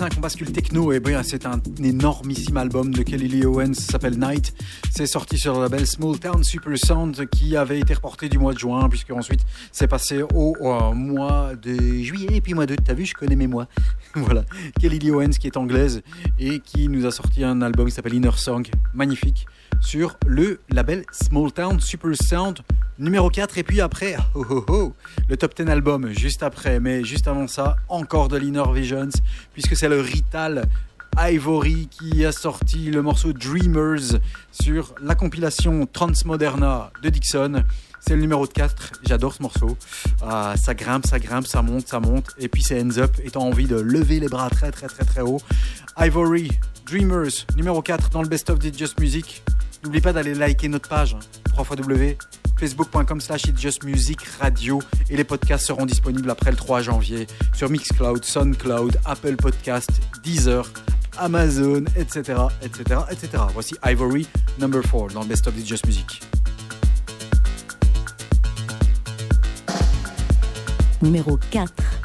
on bascule techno, et bien c'est un énormissime album de Kelly Lee Owens, s'appelle Night. C'est sorti sur le label Small Town Super Sound qui avait été reporté du mois de juin, puisque ensuite c'est passé au, euh, mois de juillet et puis mois d'août. T'as vu, je connais mes mois. [LAUGHS] voilà. Kelly Lee Owens qui est anglaise et qui nous a sorti un album qui s'appelle Inner Song, magnifique sur le label Small Town Super Sound numéro 4. Et puis après, oh, oh, oh, le top 10 album juste après. Mais juste avant ça, encore de l'Inner Visions, puisque c'est le Rital Ivory qui a sorti le morceau Dreamers sur la compilation Transmoderna de Dixon. C'est le numéro 4, j'adore ce morceau. Ah, ça grimpe, ça grimpe, ça monte, ça monte. Et puis c'est Ends Up, étant envie de lever les bras très très très très haut. Ivory, Dreamers, numéro 4 dans le Best of It's Just Music. N'oublie pas d'aller liker notre page, www.facebook.com slash Radio. Et les podcasts seront disponibles après le 3 janvier sur Mixcloud, Soundcloud, Apple Podcast, Deezer, Amazon, etc., etc., etc. Voici Ivory, number 4 dans le Best of It's Just Music. Numéro 4.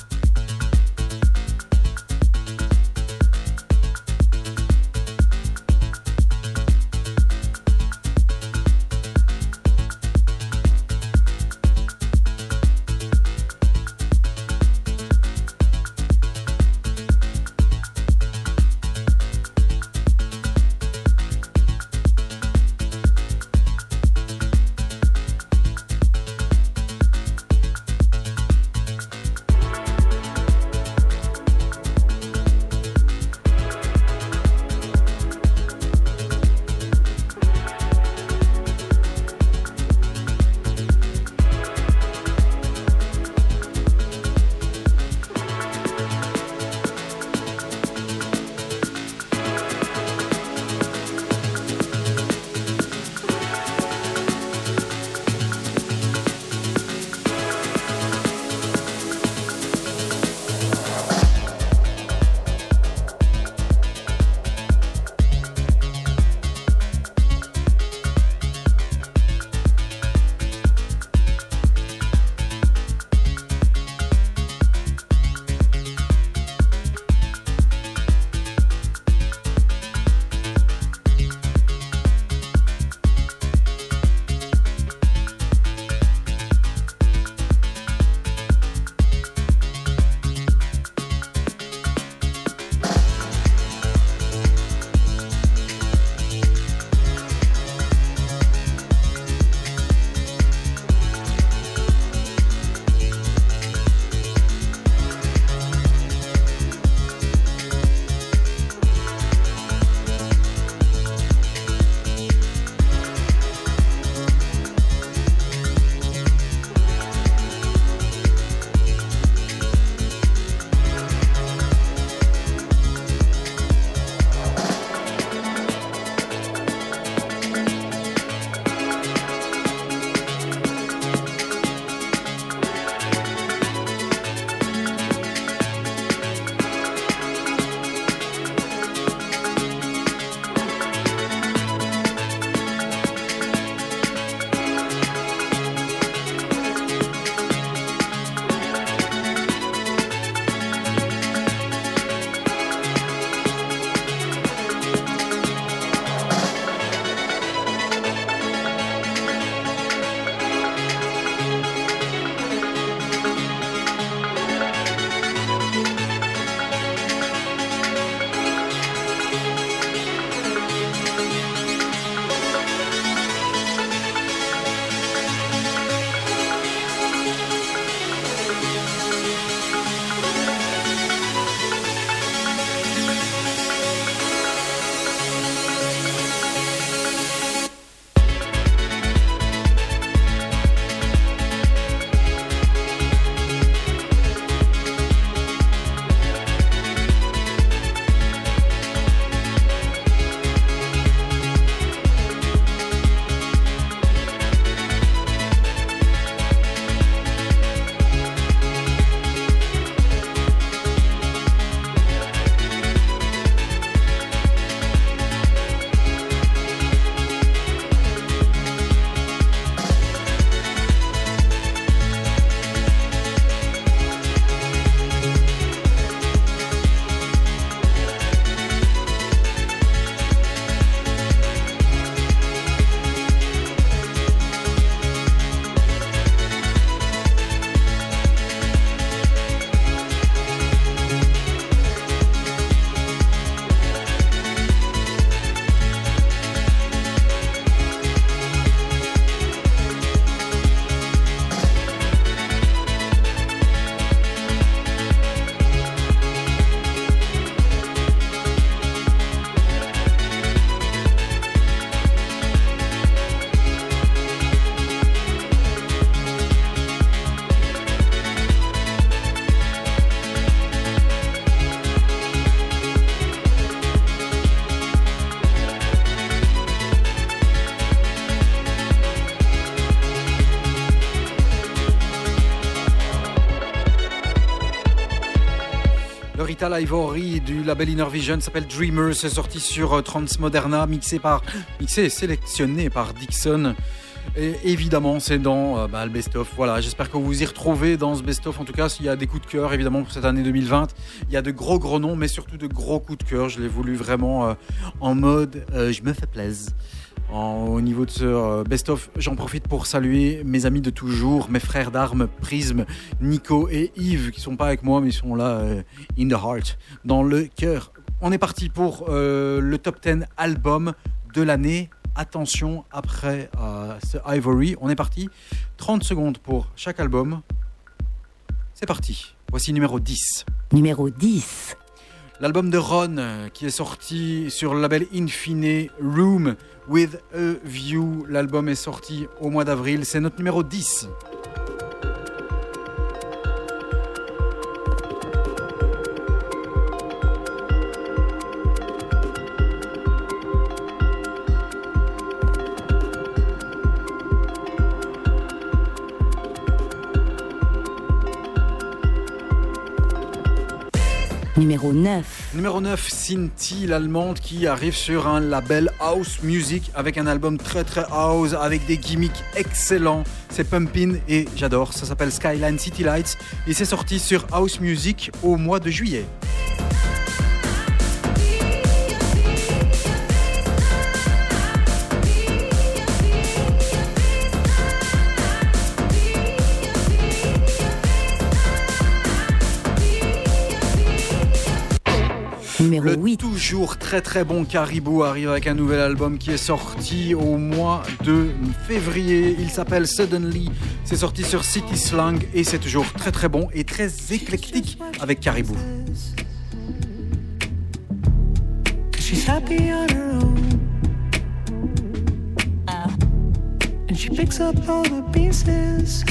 Ivory du label Inner Vision s'appelle Dreamers, c'est sorti sur euh, Transmoderna, mixé par, mixé et sélectionné par Dixon. Et évidemment, c'est dans euh, bah, le best-of. Voilà, j'espère que vous vous y retrouvez dans ce best-of. En tout cas, s'il y a des coups de cœur, évidemment, pour cette année 2020, il y a de gros gros noms, mais surtout de gros coups de cœur. Je l'ai voulu vraiment euh, en mode je me fais plaisir. Au niveau de ce euh, best-of, j'en profite pour saluer mes amis de toujours, mes frères d'armes, Prisme, Nico et Yves, qui sont pas avec moi, mais ils sont là, euh, in the heart, dans le cœur. On est parti pour euh, le top 10 album de l'année. Attention, après ce Ivory, on est parti. 30 secondes pour chaque album. C'est parti. Voici numéro 10. Numéro 10. L'album de Ron euh, qui est sorti sur le label Infine Room with a View. L'album est sorti au mois d'avril. C'est notre numéro 10. Numéro 9. Numéro 9, Cinti, l'allemande qui arrive sur un label House Music avec un album très très house avec des gimmicks excellents. C'est Pumpin et j'adore. Ça s'appelle Skyline City Lights et c'est sorti sur House Music au mois de juillet. Numéro Le 8. toujours très très bon Caribou arrive avec un nouvel album qui est sorti au mois de février. Il s'appelle Suddenly. C'est sorti sur City Slang et c'est toujours très très bon et très éclectique avec Caribou. She's happy on her own. And she picks up all the pieces.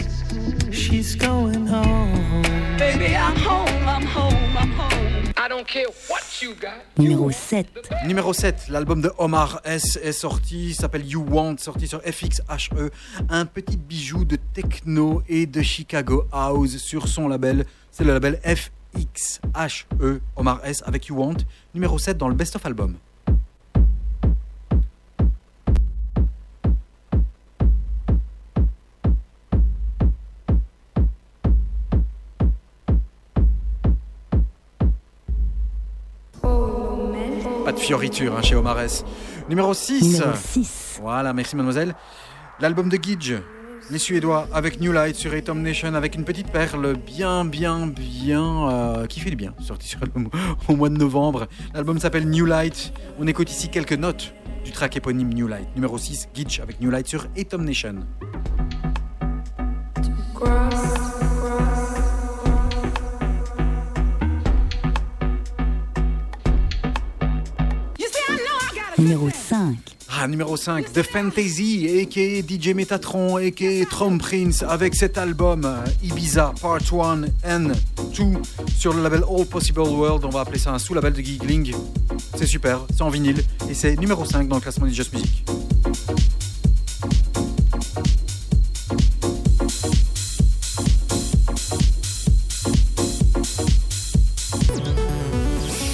She's going home. Baby, I'm home, I'm home, I'm home. I don't care what you got. Numéro 7. Numéro 7, l'album de Omar S est sorti, s'appelle You Want, sorti sur FXHE, un petit bijou de techno et de Chicago House sur son label, c'est le label FXHE, Omar S avec You Want, numéro 7 dans le Best of Album. Fioriture hein, chez Omar S. Numéro 6. Numéro 6. Voilà, merci mademoiselle. L'album de Gidge, les Suédois, avec New Light sur Atom Nation, avec une petite perle bien, bien, bien, euh, qui fait du bien, sorti sur l'album [LAUGHS] au mois de novembre. L'album s'appelle New Light. On écoute ici quelques notes du track éponyme New Light. Numéro 6, Gidge avec New Light sur Atom Nation. Ah, numéro 5, The Fantasy, a.k.a. DJ Metatron, a.k.a. Trom Prince, avec cet album euh, Ibiza Part 1 and 2 sur le label All Possible World. On va appeler ça un sous-label de Giggling. C'est super, c'est en vinyle et c'est numéro 5 dans le classement du Just Music.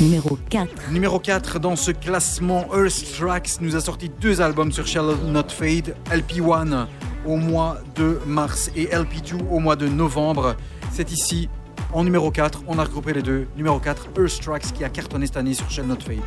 Numéro 4. Numéro 4 dans ce classement, Earth Tracks nous a sorti deux albums sur Shall Not Fade, LP1 au mois de mars et LP2 au mois de novembre. C'est ici en numéro 4, on a regroupé les deux. Numéro 4, Earth Tracks qui a cartonné cette année sur Shall Not Fade.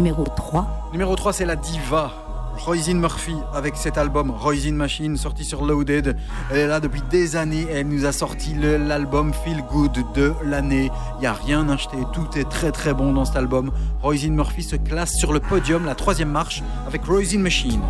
Numéro 3. Numéro 3, c'est la diva. Roisin Murphy avec cet album Roisin Machine sorti sur Loaded. Elle est là depuis des années. Elle nous a sorti l'album Feel Good de l'année. Il n'y a rien acheté. Tout est très très bon dans cet album. Roisin Murphy se classe sur le podium, la troisième marche, avec Roisin Machine.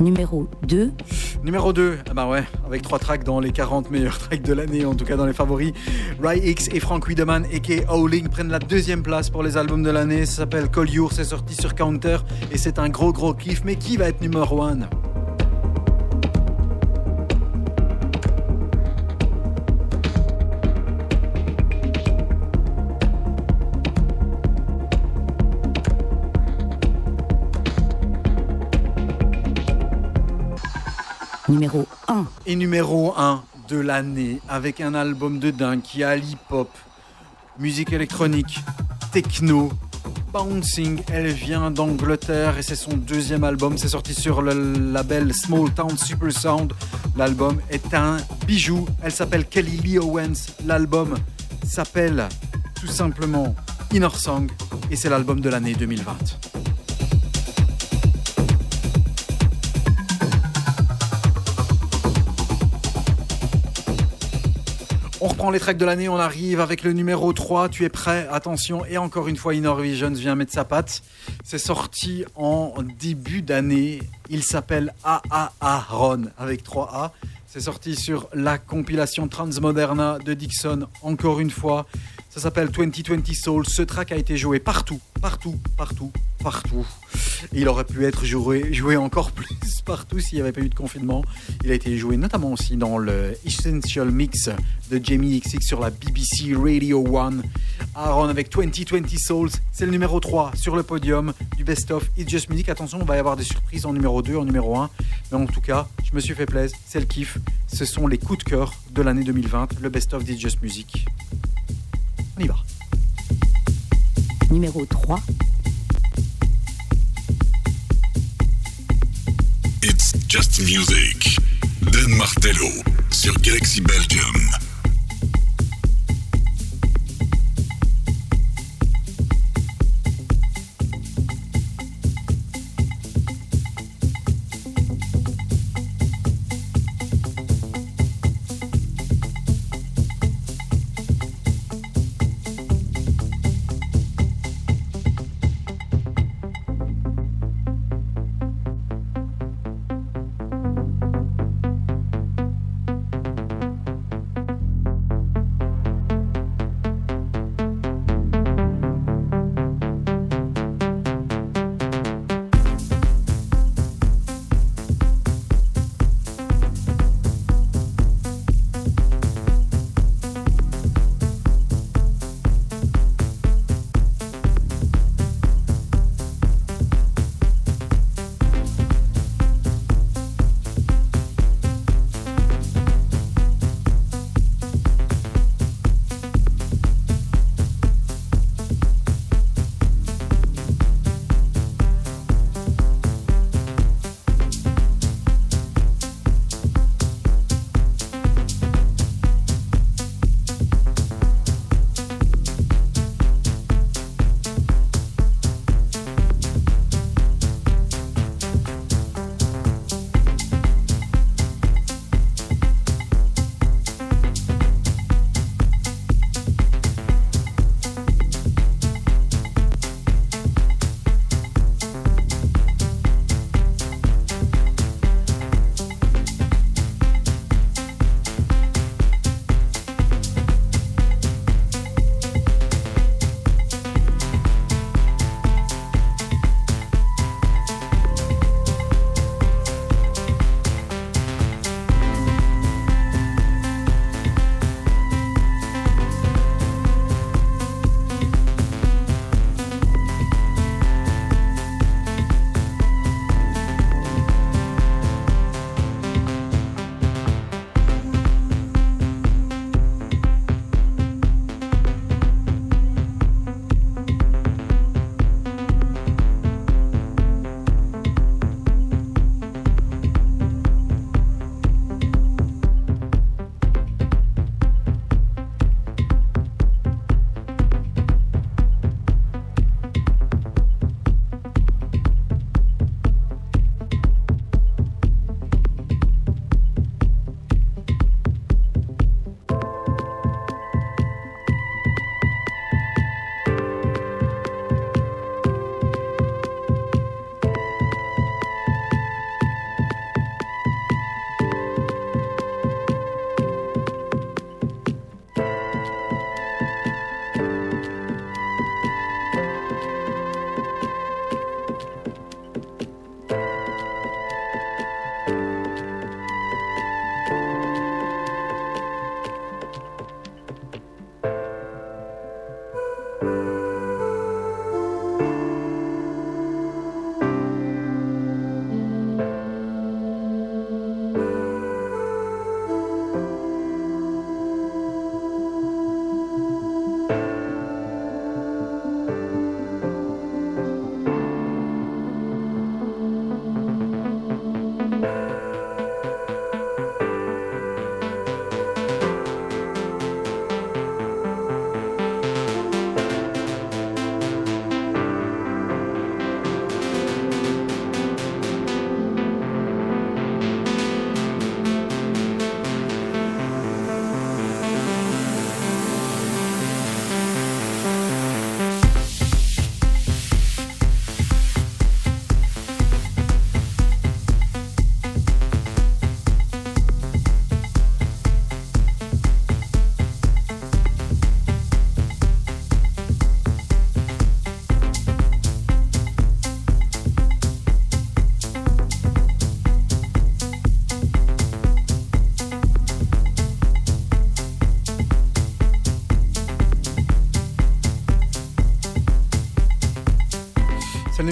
Numéro 2. Numéro 2, ah bah ouais, avec trois tracks dans les 40 meilleurs tracks de l'année, en tout cas dans les favoris. Ry X et Frank Wiedemann et Howling prennent la deuxième place pour les albums de l'année. Ça s'appelle Call Your, c'est sorti sur Counter et c'est un gros gros kiff. Mais qui va être numéro 1 Numéro 1. Et numéro 1 de l'année, avec un album de dingue qui a l'hip-hop, musique électronique, techno, bouncing. Elle vient d'Angleterre et c'est son deuxième album. C'est sorti sur le label Small Town Super Sound. L'album est un bijou. Elle s'appelle Kelly Lee Owens. L'album s'appelle tout simplement Inner Song et c'est l'album de l'année 2020. On reprend les tracks de l'année, on arrive avec le numéro 3. Tu es prêt? Attention, et encore une fois, Inner Visions vient mettre sa patte. C'est sorti en début d'année. Il s'appelle AAA Ron avec 3A. C'est sorti sur la compilation Transmoderna de Dixon, encore une fois. Ça s'appelle 2020 Soul. Ce track a été joué partout, partout, partout, partout. il aurait pu être joué, joué encore plus [LAUGHS] partout s'il n'y avait pas eu de confinement. Il a été joué notamment aussi dans le Essential Mix de Jamie XX sur la BBC Radio 1. Aaron avec 2020 Souls, c'est le numéro 3 sur le podium du Best of It's Just Music. Attention, on va y avoir des surprises en numéro 2, en numéro 1. Mais en tout cas, je me suis fait plaisir, c'est le kiff. Ce sont les coups de cœur de l'année 2020, le Best of It's Just Music. On y va. Numéro 3. It's Just Music. Dan Martello sur Galaxy Belgium.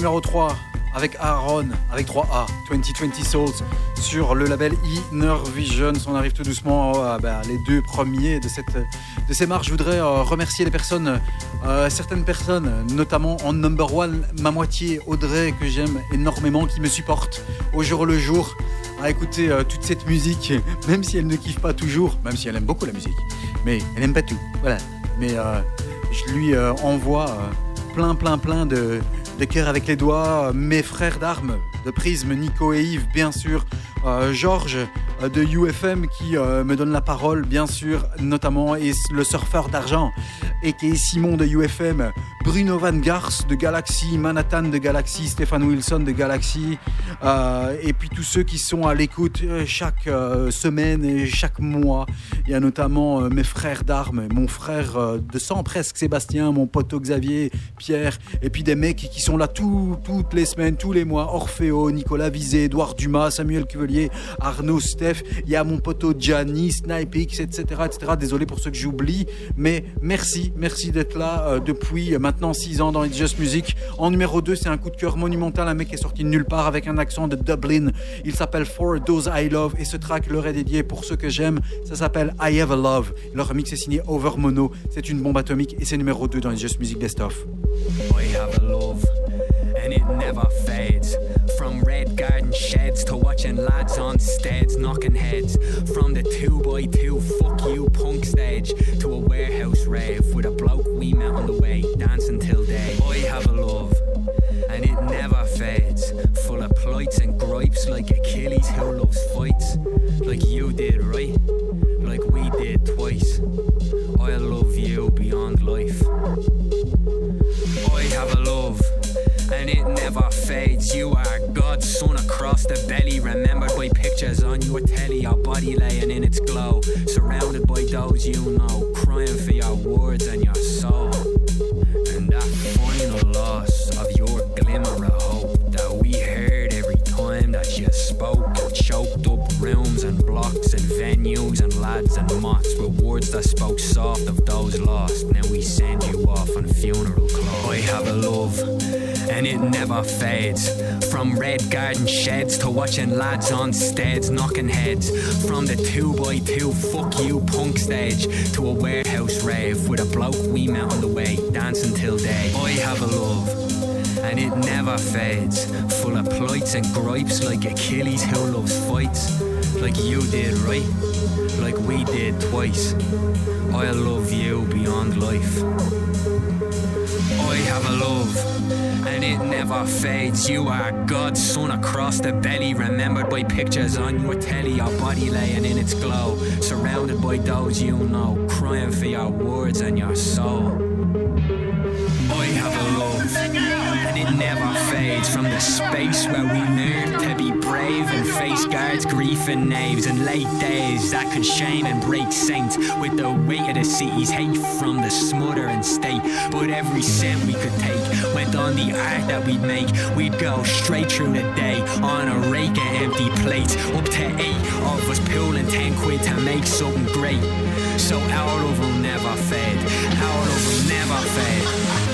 Numéro 3 avec Aaron, avec 3A, 2020 Souls, sur le label Inner Visions. On arrive tout doucement à bah, les deux premiers de, cette, de ces marches. Je voudrais euh, remercier les personnes, euh, certaines personnes, notamment en number one, ma moitié, Audrey, que j'aime énormément, qui me supporte au jour le jour à écouter euh, toute cette musique, [LAUGHS] même si elle ne kiffe pas toujours, même si elle aime beaucoup la musique, mais elle aime pas tout. Voilà. Mais euh, je lui euh, envoie euh, plein, plein, plein de, de cœur avec les doigts. Mes frères d'armes de Prisme, Nico et Yves, bien sûr. Euh, Georges euh, de UFM qui euh, me donne la parole, bien sûr, notamment, et le surfeur d'argent, et qui est Simon de UFM, Bruno Van Gars de Galaxy, Manhattan de Galaxy, Stéphane Wilson de Galaxy, euh, et puis tous ceux qui sont à l'écoute euh, chaque euh, semaine et chaque mois. Il y a notamment euh, mes frères d'armes, mon frère euh, de sang presque, Sébastien, mon poteau Xavier, Pierre, et puis des mecs qui sont là tout- toutes les semaines, tous les mois, Orfeo, Nicolas Vizé, Edouard Dumas, Samuel Cuvelier, Arnaud Steph, il y a mon poteau Gianni, Snipix, etc., etc. Désolé pour ceux que j'oublie, mais merci, merci d'être là euh, depuis maintenant 6 ans dans It's Just Music. En numéro 2, c'est un coup de cœur monumental, un mec est sorti de nulle part avec un accent de Dublin. Il s'appelle For Those I Love et ce track leur est dédié pour ceux que j'aime. Ça s'appelle I Have a Love. Leur remix est signé Over Mono. C'est une bombe atomique et c'est numéro 2 dans It's Just Music Best Of. I have a love, and it never fades. From red garden sheds to watching lads on steads knocking heads. From the 2 by 2 fuck you punk stage to a warehouse rave with a bloke we met on the way, dancing till day. I have a love, and it never fades. Full of plights and gripes like Achilles who loves fights. Like you did, right? Twice. I love you beyond life. I have a love, and it never fades. You are God's son across the belly, remembered by pictures on your telly, your body laying in its glow, surrounded by those you know, crying for your words and your soul. And that final loss of your glimmer of hope that we heard every time that you spoke, choked rooms and blocks and venues and lads and with words that spoke soft of those lost. Now we send you off on funeral clothes. I have a love, and it never fades. From red garden sheds to watching lads on steads knocking heads. From the 2 by 2 fuck you punk stage to a warehouse rave with a bloke we met on the way, dancing till day. I have a love and it never fades. Full of plights and gripes like Achilles who loves fights. Like you did, right? Like we did twice. I love you beyond life. I have a love, and it never fades. You are God's son across the belly, remembered by pictures on your telly, your body laying in its glow, surrounded by those you know, crying for your words and your soul. Never fades from the space where we learn to be brave and face guards, grief and knaves, and late days that could shame and break saints with the weight of the city's hate from the smothering state. But every cent we could take went on the art that we'd make. We'd go straight through the day on a rake of empty plates, up to eight of us pulling ten quid to make something great. So our love will never fade, our love will never fade.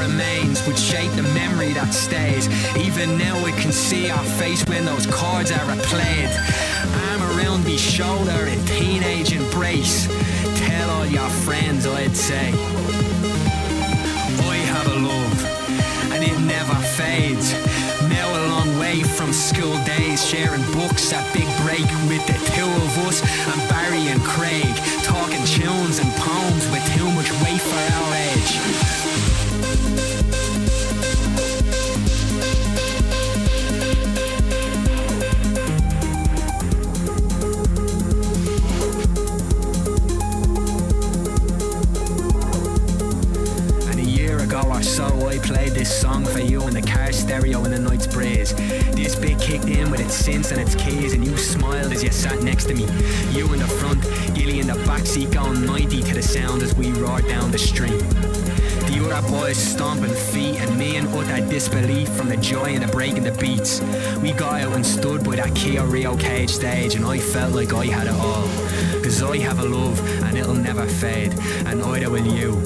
Remains would shape the memory that stays. Even now, we can see our face when those chords are replayed. Arm around me shoulder in teenage embrace. Tell all your friends, I'd say. I have a love, and it never fades. Now a long way from school days, sharing books at Big Break with the two of us and Barry and Craig, talking tunes and poems with too much weight for our age. Synths and its keys, and you smiled as you sat next to me. You in the front, Gilly in the backseat, going 90 to the sound as we roared down the street. The other boys stomping feet, and me in utter disbelief from the joy and the breaking the beats. We got out and stood by that Kia Rio cage stage, and I felt like I had it all. Cause I have a love, and it'll never fade, and either will you,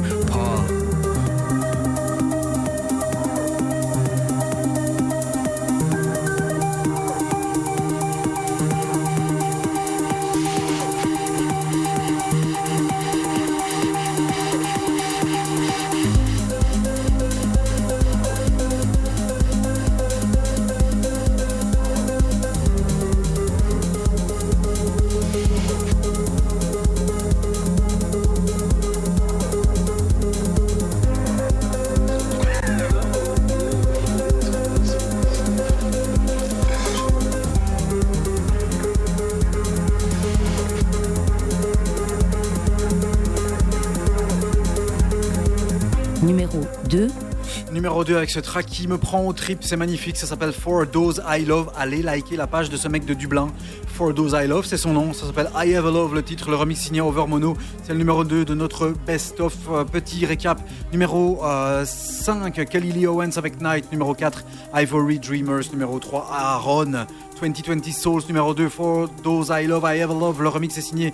Numéro 2 avec ce track qui me prend au trip, c'est magnifique, ça s'appelle For Those I Love. Allez liker la page de ce mec de Dublin. For Those I Love, c'est son nom, ça s'appelle I Have a Love, le titre, le remix signé Over Mono. C'est le numéro 2 de notre best-of. Euh, petit récap. Numéro euh, 5, Kelly Lee Owens avec Night. Numéro 4, Ivory Dreamers. Numéro 3, Aaron. 2020 Souls numéro 2 For Those I Love, I Have a Love. Le remix est signé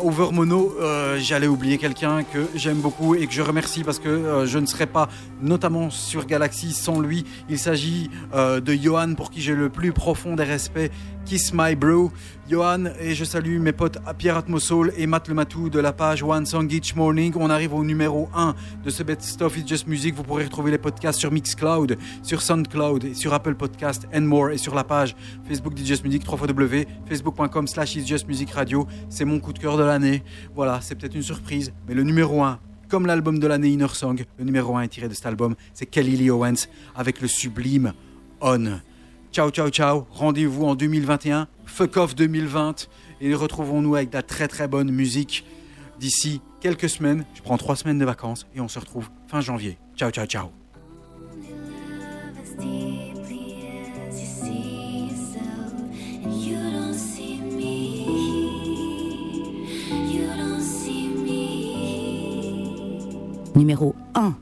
Over Mono. Euh, J'allais oublier quelqu'un que j'aime beaucoup et que je remercie parce que euh, je ne serais pas notamment sur Galaxy sans lui. Il s'agit euh, de Johan pour qui j'ai le plus profond des respects. Kiss My Bro. Johan et je salue mes potes Pierre Atmosol et Matt Le Matou de la page One Song Each Morning. On arrive au numéro 1 de ce Best of It's Just Music. Vous pourrez retrouver les podcasts sur Mixcloud, sur Soundcloud, et sur Apple Podcast and more et sur la page Facebook d'It's Just Music 3 facebook.com slash It's Just Music Radio. C'est mon coup de cœur l'année. Voilà, c'est peut-être une surprise, mais le numéro 1 comme l'album de l'année Inner Song, le numéro 1 est tiré de cet album, c'est Kelly Lee Owens avec le sublime On. Ciao, ciao, ciao. Rendez-vous en 2021. Fuck off 2020. Et retrouvons-nous avec de la très très bonne musique d'ici quelques semaines. Je prends trois semaines de vacances et on se retrouve fin janvier. Ciao, ciao, ciao. Numéro 1.